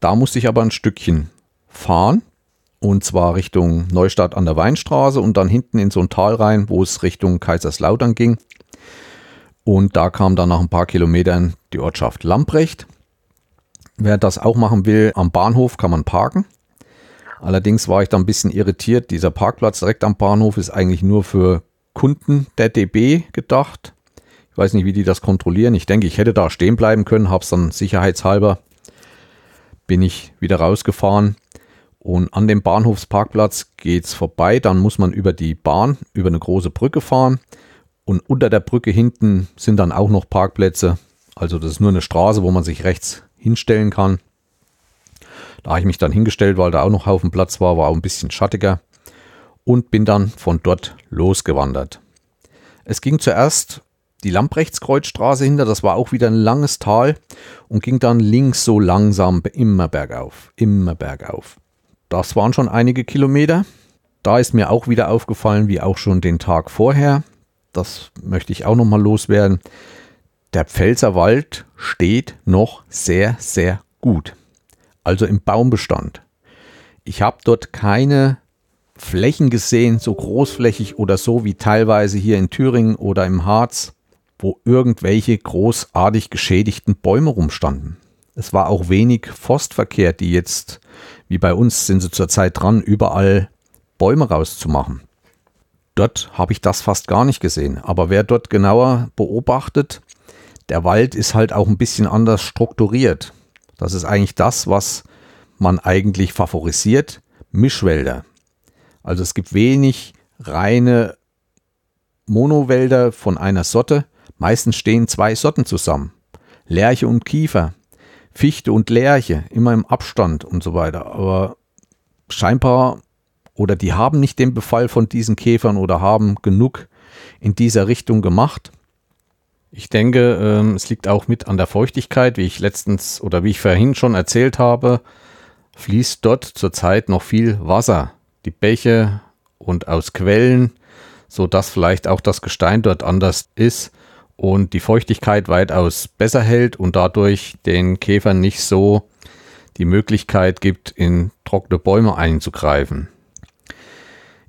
Da musste ich aber ein Stückchen fahren und zwar Richtung Neustadt an der Weinstraße und dann hinten in so ein Tal rein, wo es Richtung Kaiserslautern ging. Und da kam dann nach ein paar Kilometern die Ortschaft Lamprecht. Wer das auch machen will, am Bahnhof kann man parken. Allerdings war ich da ein bisschen irritiert. Dieser Parkplatz direkt am Bahnhof ist eigentlich nur für Kunden der DB gedacht. Ich weiß nicht, wie die das kontrollieren. Ich denke, ich hätte da stehen bleiben können, habe es dann sicherheitshalber, bin ich wieder rausgefahren. Und an dem Bahnhofsparkplatz geht es vorbei. Dann muss man über die Bahn, über eine große Brücke fahren. Und unter der Brücke hinten sind dann auch noch Parkplätze. Also das ist nur eine Straße, wo man sich rechts hinstellen kann. Da habe ich mich dann hingestellt, weil da auch noch Haufen Platz war, war auch ein bisschen schattiger und bin dann von dort losgewandert. Es ging zuerst die Lamprechtskreuzstraße hinter, das war auch wieder ein langes Tal und ging dann links so langsam immer bergauf, immer bergauf. Das waren schon einige Kilometer. Da ist mir auch wieder aufgefallen, wie auch schon den Tag vorher. Das möchte ich auch nochmal loswerden. Der Pfälzerwald steht noch sehr, sehr gut also im Baumbestand. Ich habe dort keine Flächen gesehen, so großflächig oder so wie teilweise hier in Thüringen oder im Harz, wo irgendwelche großartig geschädigten Bäume rumstanden. Es war auch wenig Forstverkehr, die jetzt, wie bei uns, sind sie zurzeit dran, überall Bäume rauszumachen. Dort habe ich das fast gar nicht gesehen. Aber wer dort genauer beobachtet, der Wald ist halt auch ein bisschen anders strukturiert. Das ist eigentlich das, was man eigentlich favorisiert. Mischwälder. Also es gibt wenig reine Monowälder von einer Sorte. Meistens stehen zwei Sorten zusammen. Lerche und Kiefer. Fichte und Lerche, immer im Abstand und so weiter. Aber scheinbar oder die haben nicht den Befall von diesen Käfern oder haben genug in dieser Richtung gemacht. Ich denke, ähm, es liegt auch mit an der Feuchtigkeit, wie ich letztens oder wie ich vorhin schon erzählt habe, fließt dort zurzeit noch viel Wasser. Die Bäche und aus Quellen, so dass vielleicht auch das Gestein dort anders ist und die Feuchtigkeit weitaus besser hält und dadurch den Käfern nicht so die Möglichkeit gibt, in trockene Bäume einzugreifen.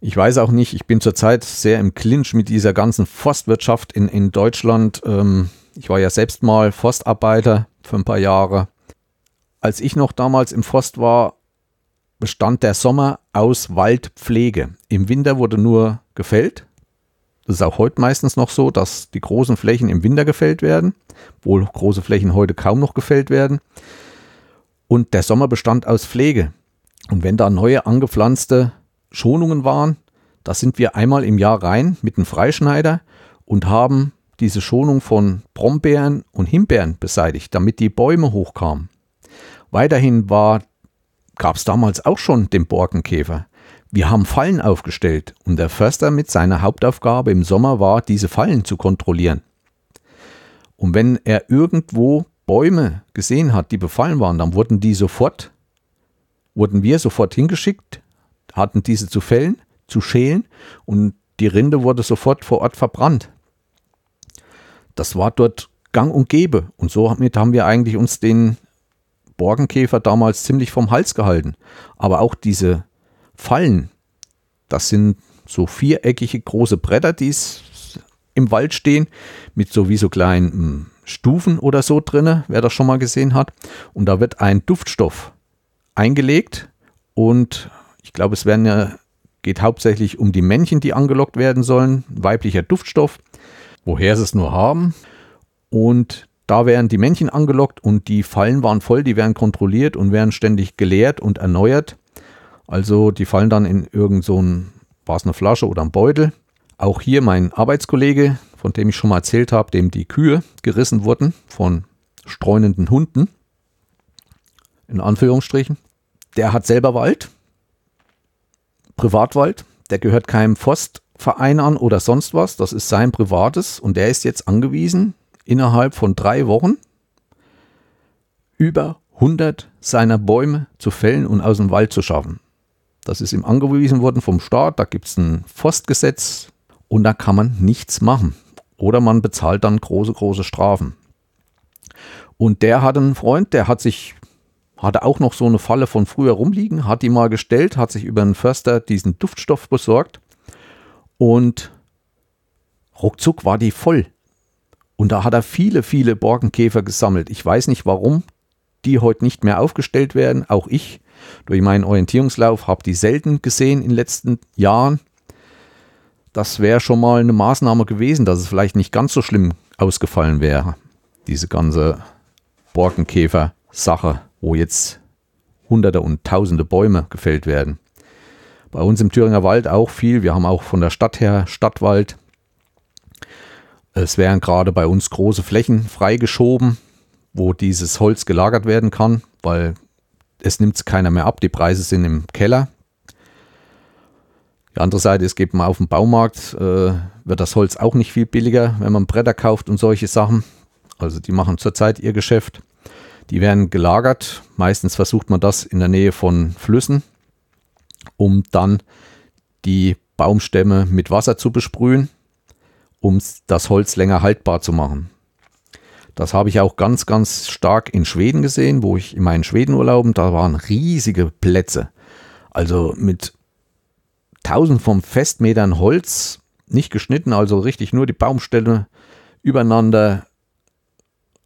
Ich weiß auch nicht, ich bin zurzeit sehr im Clinch mit dieser ganzen Forstwirtschaft in, in Deutschland. Ähm, ich war ja selbst mal Forstarbeiter für ein paar Jahre. Als ich noch damals im Forst war, bestand der Sommer aus Waldpflege. Im Winter wurde nur gefällt. Das ist auch heute meistens noch so, dass die großen Flächen im Winter gefällt werden, obwohl große Flächen heute kaum noch gefällt werden. Und der Sommer bestand aus Pflege. Und wenn da neue angepflanzte Schonungen waren. Da sind wir einmal im Jahr rein mit einem Freischneider und haben diese Schonung von Brombeeren und Himbeeren beseitigt, damit die Bäume hochkamen. Weiterhin gab es damals auch schon den Borkenkäfer. Wir haben Fallen aufgestellt und der Förster mit seiner Hauptaufgabe im Sommer war, diese Fallen zu kontrollieren. Und wenn er irgendwo Bäume gesehen hat, die befallen waren, dann wurden die sofort, wurden wir sofort hingeschickt, hatten diese zu fällen, zu schälen und die Rinde wurde sofort vor Ort verbrannt. Das war dort gang und gäbe und somit haben wir eigentlich uns den Borkenkäfer damals ziemlich vom Hals gehalten. Aber auch diese Fallen, das sind so viereckige große Bretter, die im Wald stehen, mit sowieso kleinen hm, Stufen oder so drinne, wer das schon mal gesehen hat. Und da wird ein Duftstoff eingelegt und ich glaube, es werden ja, geht hauptsächlich um die Männchen, die angelockt werden sollen, weiblicher Duftstoff, woher sie es nur haben. Und da werden die Männchen angelockt und die Fallen waren voll, die werden kontrolliert und werden ständig geleert und erneuert. Also die fallen dann in irgend so war es eine Flasche oder ein Beutel. Auch hier mein Arbeitskollege, von dem ich schon mal erzählt habe, dem die Kühe gerissen wurden von streunenden Hunden, in Anführungsstrichen, der hat selber Wald, Privatwald, der gehört keinem Forstverein an oder sonst was, das ist sein privates und der ist jetzt angewiesen, innerhalb von drei Wochen über 100 seiner Bäume zu fällen und aus dem Wald zu schaffen. Das ist ihm angewiesen worden vom Staat, da gibt es ein Forstgesetz und da kann man nichts machen. Oder man bezahlt dann große, große Strafen. Und der hat einen Freund, der hat sich hatte auch noch so eine Falle von früher rumliegen, hat die mal gestellt, hat sich über einen Förster diesen Duftstoff besorgt und ruckzuck war die voll. Und da hat er viele, viele Borkenkäfer gesammelt. Ich weiß nicht warum die heute nicht mehr aufgestellt werden. Auch ich durch meinen Orientierungslauf habe die selten gesehen in den letzten Jahren. Das wäre schon mal eine Maßnahme gewesen, dass es vielleicht nicht ganz so schlimm ausgefallen wäre. Diese ganze Borkenkäfer-Sache wo jetzt hunderte und tausende Bäume gefällt werden. Bei uns im Thüringer Wald auch viel. Wir haben auch von der Stadt her Stadtwald. Es werden gerade bei uns große Flächen freigeschoben, wo dieses Holz gelagert werden kann, weil es nimmt keiner mehr ab. Die Preise sind im Keller. Die andere Seite ist, geht man auf dem Baumarkt, äh, wird das Holz auch nicht viel billiger, wenn man Bretter kauft und solche Sachen. Also die machen zurzeit ihr Geschäft. Die werden gelagert. Meistens versucht man das in der Nähe von Flüssen, um dann die Baumstämme mit Wasser zu besprühen, um das Holz länger haltbar zu machen. Das habe ich auch ganz, ganz stark in Schweden gesehen, wo ich in meinen Schwedenurlauben, da waren riesige Plätze. Also mit tausend von Festmetern Holz, nicht geschnitten, also richtig nur die Baumstämme übereinander,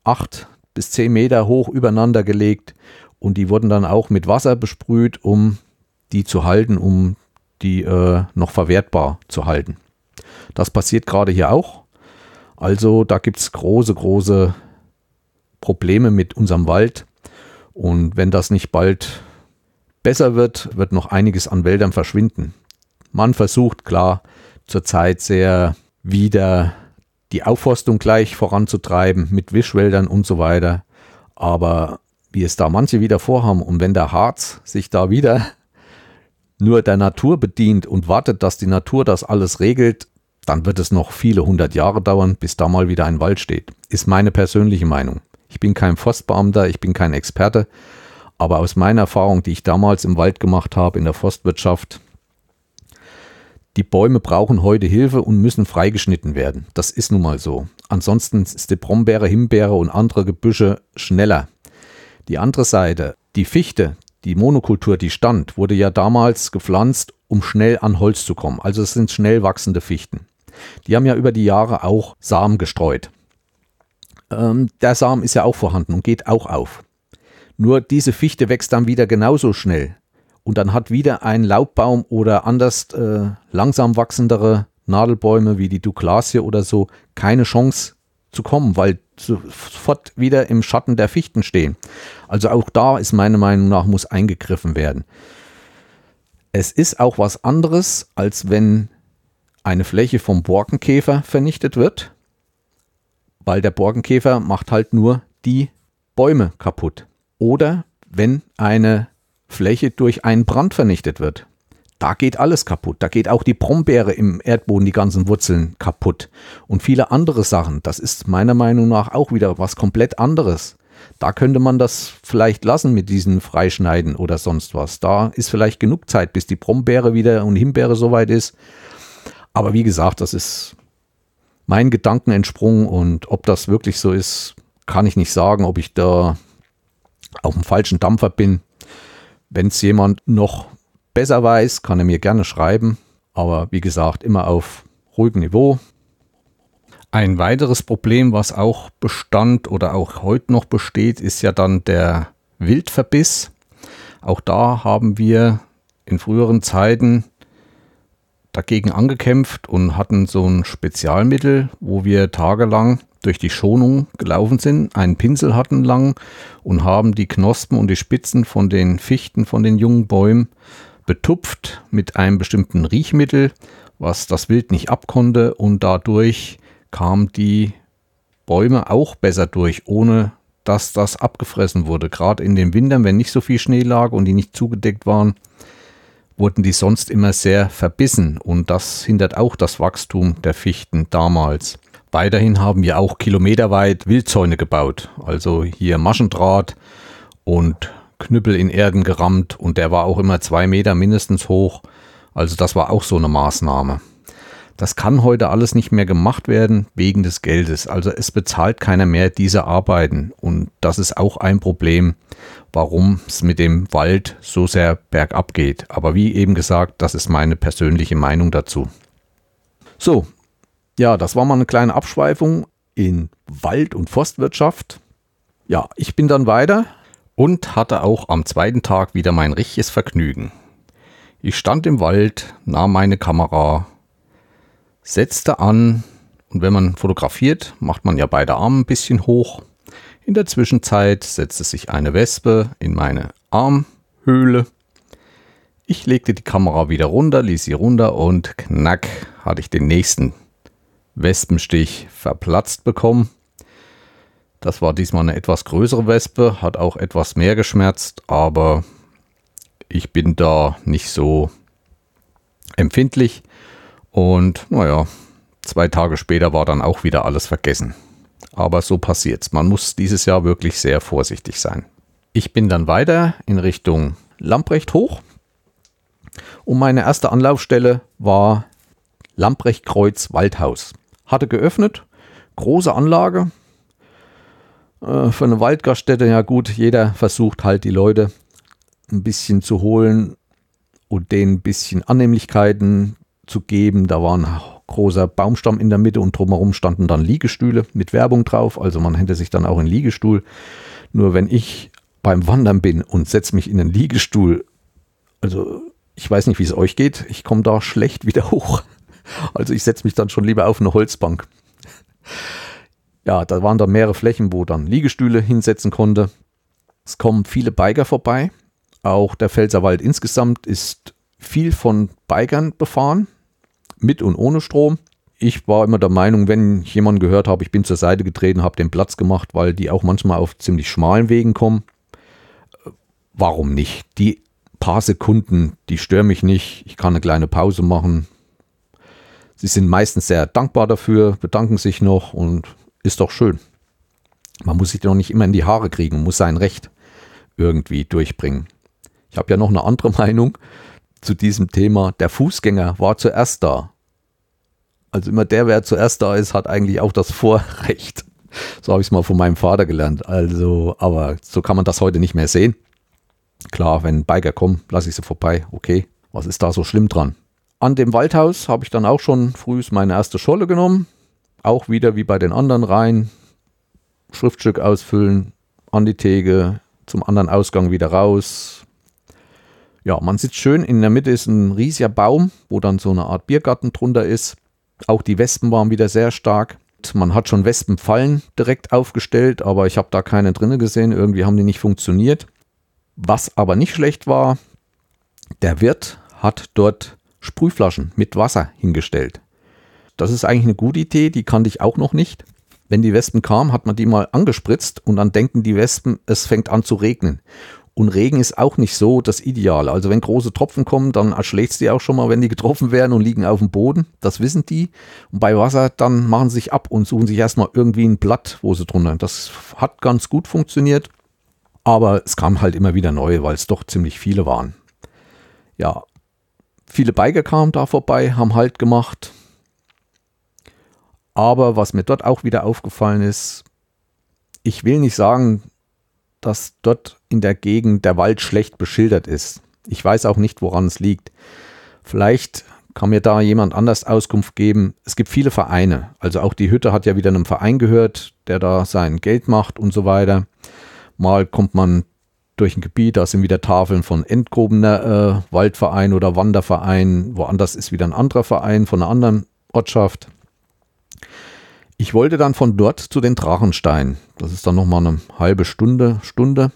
acht bis zehn Meter hoch übereinander gelegt und die wurden dann auch mit Wasser besprüht, um die zu halten, um die äh, noch verwertbar zu halten. Das passiert gerade hier auch. Also da gibt es große, große Probleme mit unserem Wald. Und wenn das nicht bald besser wird, wird noch einiges an Wäldern verschwinden. Man versucht klar zurzeit sehr wieder die Aufforstung gleich voranzutreiben mit Wischwäldern und so weiter. Aber wie es da manche wieder vorhaben und wenn der Harz sich da wieder nur der Natur bedient und wartet, dass die Natur das alles regelt, dann wird es noch viele hundert Jahre dauern, bis da mal wieder ein Wald steht. Ist meine persönliche Meinung. Ich bin kein Forstbeamter, ich bin kein Experte, aber aus meiner Erfahrung, die ich damals im Wald gemacht habe, in der Forstwirtschaft, die Bäume brauchen heute Hilfe und müssen freigeschnitten werden. Das ist nun mal so. Ansonsten ist die Brombeere, Himbeere und andere Gebüsche schneller. Die andere Seite, die Fichte, die Monokultur, die stand, wurde ja damals gepflanzt, um schnell an Holz zu kommen. Also es sind schnell wachsende Fichten. Die haben ja über die Jahre auch Samen gestreut. Ähm, der Samen ist ja auch vorhanden und geht auch auf. Nur diese Fichte wächst dann wieder genauso schnell und dann hat wieder ein Laubbaum oder anders äh, langsam wachsendere Nadelbäume wie die Douglasie oder so keine Chance zu kommen, weil sofort wieder im Schatten der Fichten stehen. Also auch da ist meiner Meinung nach muss eingegriffen werden. Es ist auch was anderes, als wenn eine Fläche vom Borkenkäfer vernichtet wird, weil der Borkenkäfer macht halt nur die Bäume kaputt. Oder wenn eine Fläche durch einen Brand vernichtet wird. Da geht alles kaputt. Da geht auch die Brombeere im Erdboden, die ganzen Wurzeln kaputt. Und viele andere Sachen. Das ist meiner Meinung nach auch wieder was komplett anderes. Da könnte man das vielleicht lassen mit diesen Freischneiden oder sonst was. Da ist vielleicht genug Zeit, bis die Brombeere wieder und Himbeere soweit ist. Aber wie gesagt, das ist mein Gedanken entsprungen und ob das wirklich so ist, kann ich nicht sagen, ob ich da auf dem falschen Dampfer bin. Wenn es jemand noch besser weiß, kann er mir gerne schreiben. Aber wie gesagt, immer auf ruhigem Niveau. Ein weiteres Problem, was auch bestand oder auch heute noch besteht, ist ja dann der Wildverbiss. Auch da haben wir in früheren Zeiten dagegen angekämpft und hatten so ein Spezialmittel, wo wir tagelang durch die Schonung gelaufen sind, einen Pinsel hatten lang und haben die Knospen und die Spitzen von den Fichten, von den jungen Bäumen betupft mit einem bestimmten Riechmittel, was das Wild nicht abkonnte und dadurch kamen die Bäume auch besser durch, ohne dass das abgefressen wurde. Gerade in den Wintern, wenn nicht so viel Schnee lag und die nicht zugedeckt waren, wurden die sonst immer sehr verbissen und das hindert auch das Wachstum der Fichten damals. Weiterhin haben wir auch kilometerweit Wildzäune gebaut, also hier Maschendraht und Knüppel in Erden gerammt und der war auch immer zwei Meter mindestens hoch. Also das war auch so eine Maßnahme. Das kann heute alles nicht mehr gemacht werden wegen des Geldes. Also es bezahlt keiner mehr diese Arbeiten. Und das ist auch ein Problem, warum es mit dem Wald so sehr bergab geht. Aber wie eben gesagt, das ist meine persönliche Meinung dazu. So, ja, das war mal eine kleine Abschweifung in Wald- und Forstwirtschaft. Ja, ich bin dann weiter und hatte auch am zweiten Tag wieder mein richtiges Vergnügen. Ich stand im Wald, nahm meine Kamera setzte an und wenn man fotografiert, macht man ja beide Arme ein bisschen hoch. In der Zwischenzeit setzte sich eine Wespe in meine Armhöhle. Ich legte die Kamera wieder runter, ließ sie runter und knack hatte ich den nächsten Wespenstich verplatzt bekommen. Das war diesmal eine etwas größere Wespe, hat auch etwas mehr geschmerzt, aber ich bin da nicht so empfindlich. Und naja, zwei Tage später war dann auch wieder alles vergessen. Aber so passiert's. Man muss dieses Jahr wirklich sehr vorsichtig sein. Ich bin dann weiter in Richtung Lamprecht hoch. Und meine erste Anlaufstelle war Lamprecht-Kreuz Waldhaus. Hatte geöffnet, große Anlage. Äh, für eine Waldgaststätte, ja gut, jeder versucht halt die Leute ein bisschen zu holen und denen ein bisschen Annehmlichkeiten zu geben. Da war ein großer Baumstamm in der Mitte und drumherum standen dann Liegestühle mit Werbung drauf. Also man hätte sich dann auch einen Liegestuhl. Nur wenn ich beim Wandern bin und setze mich in einen Liegestuhl, also ich weiß nicht, wie es euch geht, ich komme da schlecht wieder hoch. Also ich setze mich dann schon lieber auf eine Holzbank. Ja, da waren dann mehrere Flächen, wo dann Liegestühle hinsetzen konnte. Es kommen viele Biker vorbei. Auch der Pfälzerwald insgesamt ist viel von Bikern befahren mit und ohne Strom. Ich war immer der Meinung, wenn ich jemanden gehört habe, ich bin zur Seite getreten, habe den Platz gemacht, weil die auch manchmal auf ziemlich schmalen Wegen kommen. Warum nicht? Die paar Sekunden, die stören mich nicht. Ich kann eine kleine Pause machen. Sie sind meistens sehr dankbar dafür, bedanken sich noch und ist doch schön. Man muss sich doch nicht immer in die Haare kriegen, muss sein Recht irgendwie durchbringen. Ich habe ja noch eine andere Meinung zu diesem Thema. Der Fußgänger war zuerst da. Also immer der, wer zuerst da ist, hat eigentlich auch das Vorrecht. So habe ich es mal von meinem Vater gelernt. Also, aber so kann man das heute nicht mehr sehen. Klar, wenn Biker kommen, lasse ich sie vorbei. Okay, was ist da so schlimm dran? An dem Waldhaus habe ich dann auch schon früh meine erste Scholle genommen. Auch wieder wie bei den anderen rein. Schriftstück ausfüllen, an die Theke, zum anderen Ausgang wieder raus, ja, man sitzt schön, in der Mitte ist ein riesiger Baum, wo dann so eine Art Biergarten drunter ist. Auch die Wespen waren wieder sehr stark. Man hat schon Wespenfallen direkt aufgestellt, aber ich habe da keine drinne gesehen. Irgendwie haben die nicht funktioniert. Was aber nicht schlecht war, der Wirt hat dort Sprühflaschen mit Wasser hingestellt. Das ist eigentlich eine gute Idee, die kannte ich auch noch nicht. Wenn die Wespen kamen, hat man die mal angespritzt und dann denken die Wespen, es fängt an zu regnen. Und Regen ist auch nicht so das Ideale. Also wenn große Tropfen kommen, dann erschlägt es die auch schon mal, wenn die getroffen werden und liegen auf dem Boden. Das wissen die. Und bei Wasser, dann machen sie sich ab und suchen sich erstmal irgendwie ein Blatt, wo sie drunter. Das hat ganz gut funktioniert. Aber es kam halt immer wieder neue, weil es doch ziemlich viele waren. Ja, viele Biker kamen da vorbei, haben Halt gemacht. Aber was mir dort auch wieder aufgefallen ist, ich will nicht sagen, dass dort in der Gegend der Wald schlecht beschildert ist. Ich weiß auch nicht, woran es liegt. Vielleicht kann mir da jemand anders Auskunft geben. Es gibt viele Vereine. Also auch die Hütte hat ja wieder einem Verein gehört, der da sein Geld macht und so weiter. Mal kommt man durch ein Gebiet, da sind wieder Tafeln von entgrobener äh, Waldverein oder Wanderverein. Woanders ist wieder ein anderer Verein von einer anderen Ortschaft. Ich wollte dann von dort zu den Drachenstein. Das ist dann nochmal eine halbe Stunde, Stunde.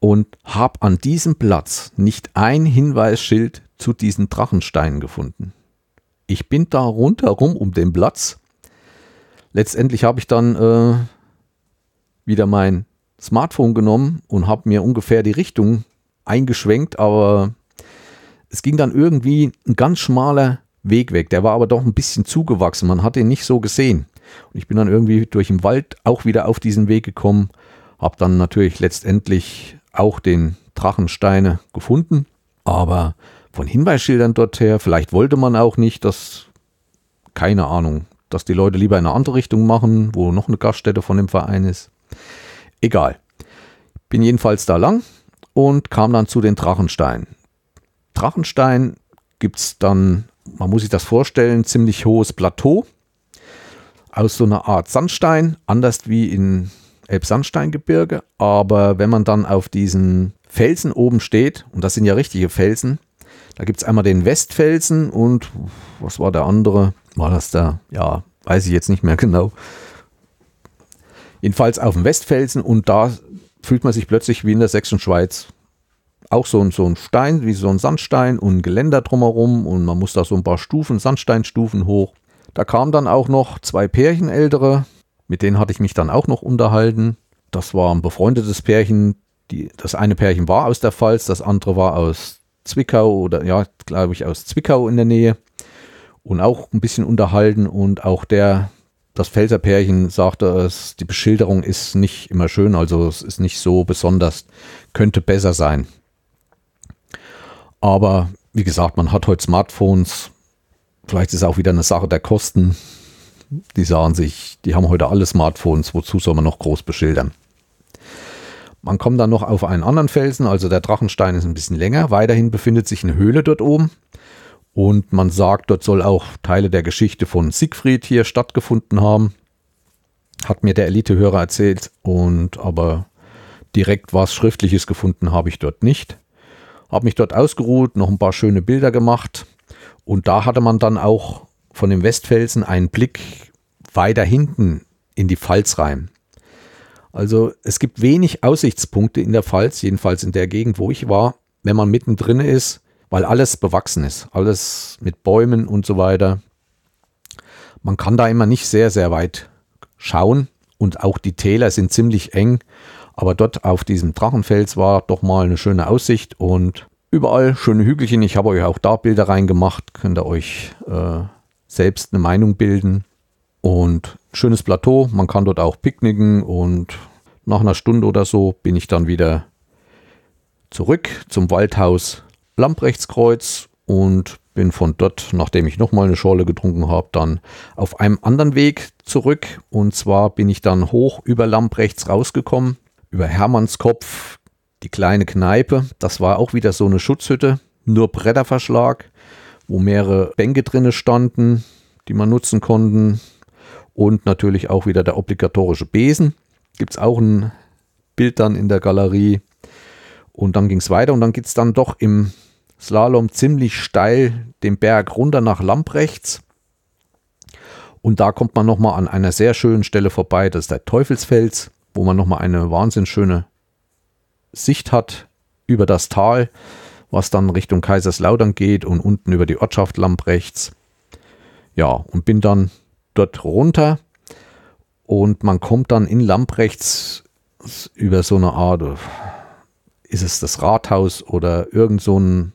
Und habe an diesem Platz nicht ein Hinweisschild zu diesen Drachensteinen gefunden. Ich bin da rundherum um den Platz. Letztendlich habe ich dann äh, wieder mein Smartphone genommen und habe mir ungefähr die Richtung eingeschwenkt, aber es ging dann irgendwie ein ganz schmaler Weg weg. Der war aber doch ein bisschen zugewachsen. Man hat ihn nicht so gesehen. Und ich bin dann irgendwie durch den Wald auch wieder auf diesen Weg gekommen, habe dann natürlich letztendlich auch den Drachensteine gefunden, aber von Hinweisschildern dorthin, vielleicht wollte man auch nicht, dass, keine Ahnung, dass die Leute lieber in eine andere Richtung machen, wo noch eine Gaststätte von dem Verein ist. Egal. Bin jedenfalls da lang und kam dann zu den Drachensteinen. Drachenstein gibt es dann, man muss sich das vorstellen, ziemlich hohes Plateau aus so einer Art Sandstein, anders wie in Elbsandsteingebirge. Aber wenn man dann auf diesen Felsen oben steht, und das sind ja richtige Felsen, da gibt es einmal den Westfelsen und was war der andere? War das da? Ja, weiß ich jetzt nicht mehr genau. Jedenfalls auf dem Westfelsen und da fühlt man sich plötzlich wie in der Sächsischen Schweiz. Auch so, so ein Stein, wie so ein Sandstein und ein Geländer drumherum und man muss da so ein paar Stufen, Sandsteinstufen hoch. Da kamen dann auch noch zwei Pärchen ältere, mit denen hatte ich mich dann auch noch unterhalten. Das war ein befreundetes Pärchen. Die, das eine Pärchen war aus der Pfalz, das andere war aus Zwickau oder ja, glaube ich, aus Zwickau in der Nähe. Und auch ein bisschen unterhalten und auch der, das Pfälzer-Pärchen sagte es, die Beschilderung ist nicht immer schön, also es ist nicht so besonders, könnte besser sein. Aber wie gesagt, man hat heute Smartphones, vielleicht ist es auch wieder eine Sache der Kosten. Die sagen sich, die haben heute alle Smartphones, wozu soll man noch groß beschildern? Man kommt dann noch auf einen anderen Felsen, also der Drachenstein ist ein bisschen länger. Weiterhin befindet sich eine Höhle dort oben. Und man sagt, dort soll auch Teile der Geschichte von Siegfried hier stattgefunden haben. Hat mir der Elitehörer erzählt. Und aber direkt was Schriftliches gefunden habe ich dort nicht. Habe mich dort ausgeruht, noch ein paar schöne Bilder gemacht. Und da hatte man dann auch von dem Westfelsen einen Blick weiter hinten in die Pfalz rein. Also es gibt wenig Aussichtspunkte in der Pfalz, jedenfalls in der Gegend, wo ich war, wenn man mittendrin ist, weil alles bewachsen ist, alles mit Bäumen und so weiter. Man kann da immer nicht sehr, sehr weit schauen und auch die Täler sind ziemlich eng, aber dort auf diesem Drachenfels war doch mal eine schöne Aussicht und überall schöne Hügelchen. Ich habe euch auch da Bilder reingemacht, könnt ihr euch äh, selbst eine Meinung bilden. Und schönes Plateau, man kann dort auch picknicken und nach einer Stunde oder so bin ich dann wieder zurück zum Waldhaus Lamprechtskreuz und bin von dort, nachdem ich nochmal eine Schorle getrunken habe, dann auf einem anderen Weg zurück. Und zwar bin ich dann hoch über Lamprechts rausgekommen, über Hermannskopf, die kleine Kneipe. Das war auch wieder so eine Schutzhütte, nur Bretterverschlag, wo mehrere Bänke drinne standen, die man nutzen konnten und natürlich auch wieder der obligatorische Besen. Gibt es auch ein Bild dann in der Galerie. Und dann ging es weiter und dann geht es dann doch im Slalom ziemlich steil den Berg runter nach Lamprechts. Und da kommt man nochmal an einer sehr schönen Stelle vorbei. Das ist der Teufelsfels, wo man nochmal eine wahnsinnig schöne Sicht hat über das Tal, was dann Richtung Kaiserslautern geht und unten über die Ortschaft Lamprechts. Ja, und bin dann dort runter und man kommt dann in Lamprechts über so eine Art, ist es das Rathaus oder irgend so einen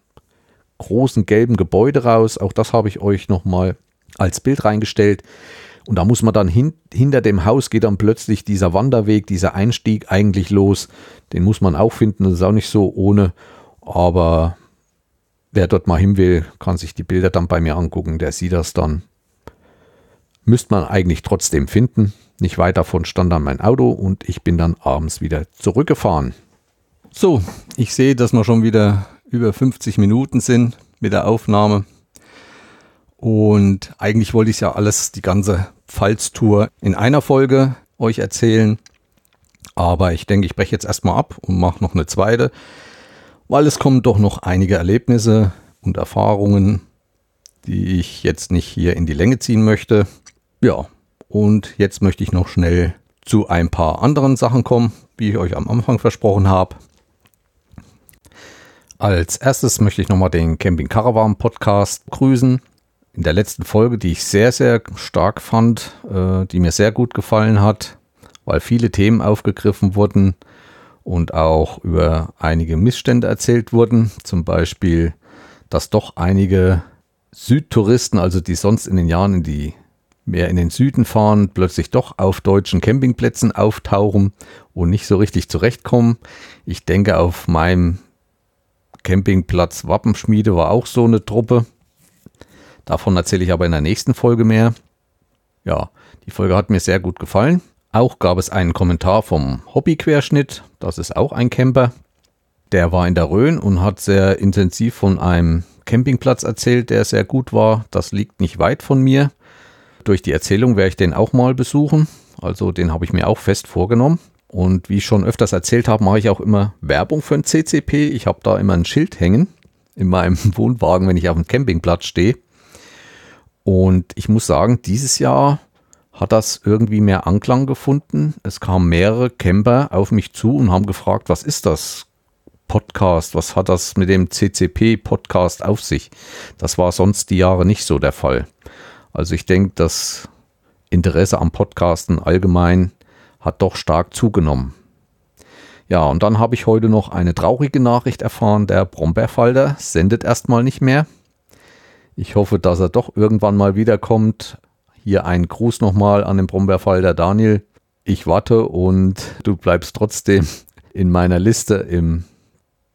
großen gelben Gebäude raus. Auch das habe ich euch nochmal als Bild reingestellt. Und da muss man dann hin, hinter dem Haus geht dann plötzlich dieser Wanderweg, dieser Einstieg eigentlich los. Den muss man auch finden. Das ist auch nicht so ohne. Aber wer dort mal hin will, kann sich die Bilder dann bei mir angucken. Der sieht das dann müsste man eigentlich trotzdem finden. Nicht weit davon stand dann mein Auto und ich bin dann abends wieder zurückgefahren. So, ich sehe, dass wir schon wieder über 50 Minuten sind mit der Aufnahme. Und eigentlich wollte ich ja alles, die ganze Pfalz-Tour in einer Folge euch erzählen. Aber ich denke, ich breche jetzt erstmal ab und mache noch eine zweite, weil es kommen doch noch einige Erlebnisse und Erfahrungen, die ich jetzt nicht hier in die Länge ziehen möchte. Ja, und jetzt möchte ich noch schnell zu ein paar anderen Sachen kommen, wie ich euch am Anfang versprochen habe. Als erstes möchte ich nochmal den Camping Caravan Podcast grüßen. In der letzten Folge, die ich sehr, sehr stark fand, äh, die mir sehr gut gefallen hat, weil viele Themen aufgegriffen wurden und auch über einige Missstände erzählt wurden. Zum Beispiel, dass doch einige Südtouristen, also die sonst in den Jahren in die mehr in den Süden fahren, plötzlich doch auf deutschen Campingplätzen auftauchen und nicht so richtig zurechtkommen. Ich denke, auf meinem Campingplatz Wappenschmiede war auch so eine Truppe. Davon erzähle ich aber in der nächsten Folge mehr. Ja, die Folge hat mir sehr gut gefallen. Auch gab es einen Kommentar vom Hobbyquerschnitt. Das ist auch ein Camper. Der war in der Rhön und hat sehr intensiv von einem Campingplatz erzählt, der sehr gut war. Das liegt nicht weit von mir durch die Erzählung werde ich den auch mal besuchen. Also den habe ich mir auch fest vorgenommen. Und wie ich schon öfters erzählt habe, mache ich auch immer Werbung für ein CCP. Ich habe da immer ein Schild hängen in meinem Wohnwagen, wenn ich auf dem Campingplatz stehe. Und ich muss sagen, dieses Jahr hat das irgendwie mehr Anklang gefunden. Es kamen mehrere Camper auf mich zu und haben gefragt, was ist das Podcast? Was hat das mit dem CCP-Podcast auf sich? Das war sonst die Jahre nicht so der Fall. Also ich denke, das Interesse am Podcasten allgemein hat doch stark zugenommen. Ja, und dann habe ich heute noch eine traurige Nachricht erfahren. Der Brombeerfalter sendet erstmal nicht mehr. Ich hoffe, dass er doch irgendwann mal wiederkommt. Hier ein Gruß nochmal an den Brombeerfalter Daniel. Ich warte und du bleibst trotzdem in meiner Liste im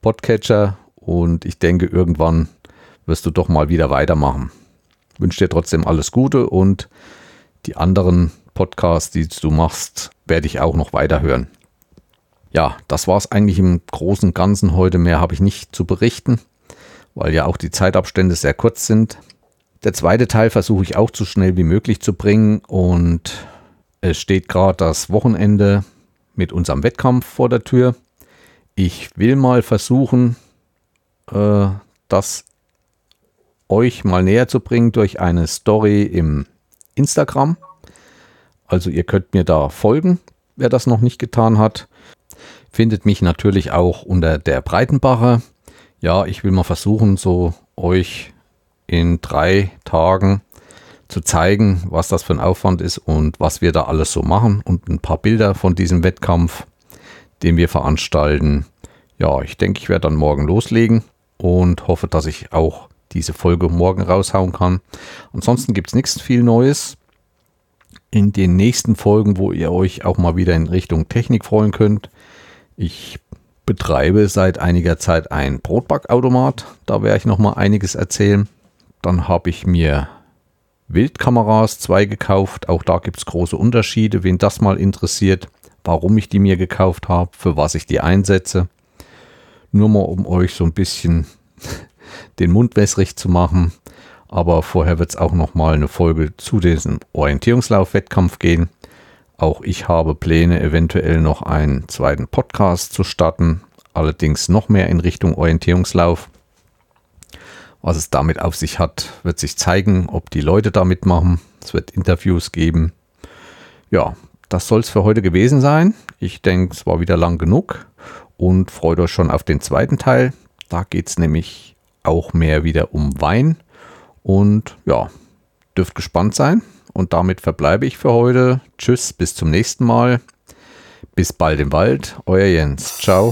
Podcatcher und ich denke, irgendwann wirst du doch mal wieder weitermachen wünsche dir trotzdem alles Gute und die anderen Podcasts, die du machst, werde ich auch noch weiterhören. Ja, das war es eigentlich im Großen und Ganzen heute. Mehr habe ich nicht zu berichten, weil ja auch die Zeitabstände sehr kurz sind. Der zweite Teil versuche ich auch so schnell wie möglich zu bringen und es steht gerade das Wochenende mit unserem Wettkampf vor der Tür. Ich will mal versuchen, äh, das euch mal näher zu bringen durch eine Story im Instagram. Also ihr könnt mir da folgen, wer das noch nicht getan hat. Findet mich natürlich auch unter der Breitenbacher. Ja, ich will mal versuchen, so euch in drei Tagen zu zeigen, was das für ein Aufwand ist und was wir da alles so machen und ein paar Bilder von diesem Wettkampf, den wir veranstalten. Ja, ich denke, ich werde dann morgen loslegen und hoffe, dass ich auch diese Folge morgen raushauen kann. Ansonsten gibt es nichts viel Neues. In den nächsten Folgen, wo ihr euch auch mal wieder in Richtung Technik freuen könnt. Ich betreibe seit einiger Zeit ein Brotbackautomat. Da werde ich noch mal einiges erzählen. Dann habe ich mir Wildkameras zwei gekauft. Auch da gibt es große Unterschiede. Wen das mal interessiert, warum ich die mir gekauft habe, für was ich die einsetze. Nur mal um euch so ein bisschen den Mund wässrig zu machen. Aber vorher wird es auch noch mal eine Folge zu diesem Orientierungslauf-Wettkampf gehen. Auch ich habe Pläne, eventuell noch einen zweiten Podcast zu starten, allerdings noch mehr in Richtung Orientierungslauf. Was es damit auf sich hat, wird sich zeigen, ob die Leute da mitmachen. Es wird Interviews geben. Ja, das soll es für heute gewesen sein. Ich denke, es war wieder lang genug und freut euch schon auf den zweiten Teil. Da geht es nämlich auch mehr wieder um Wein. Und ja, dürft gespannt sein. Und damit verbleibe ich für heute. Tschüss, bis zum nächsten Mal. Bis bald im Wald. Euer Jens. Ciao.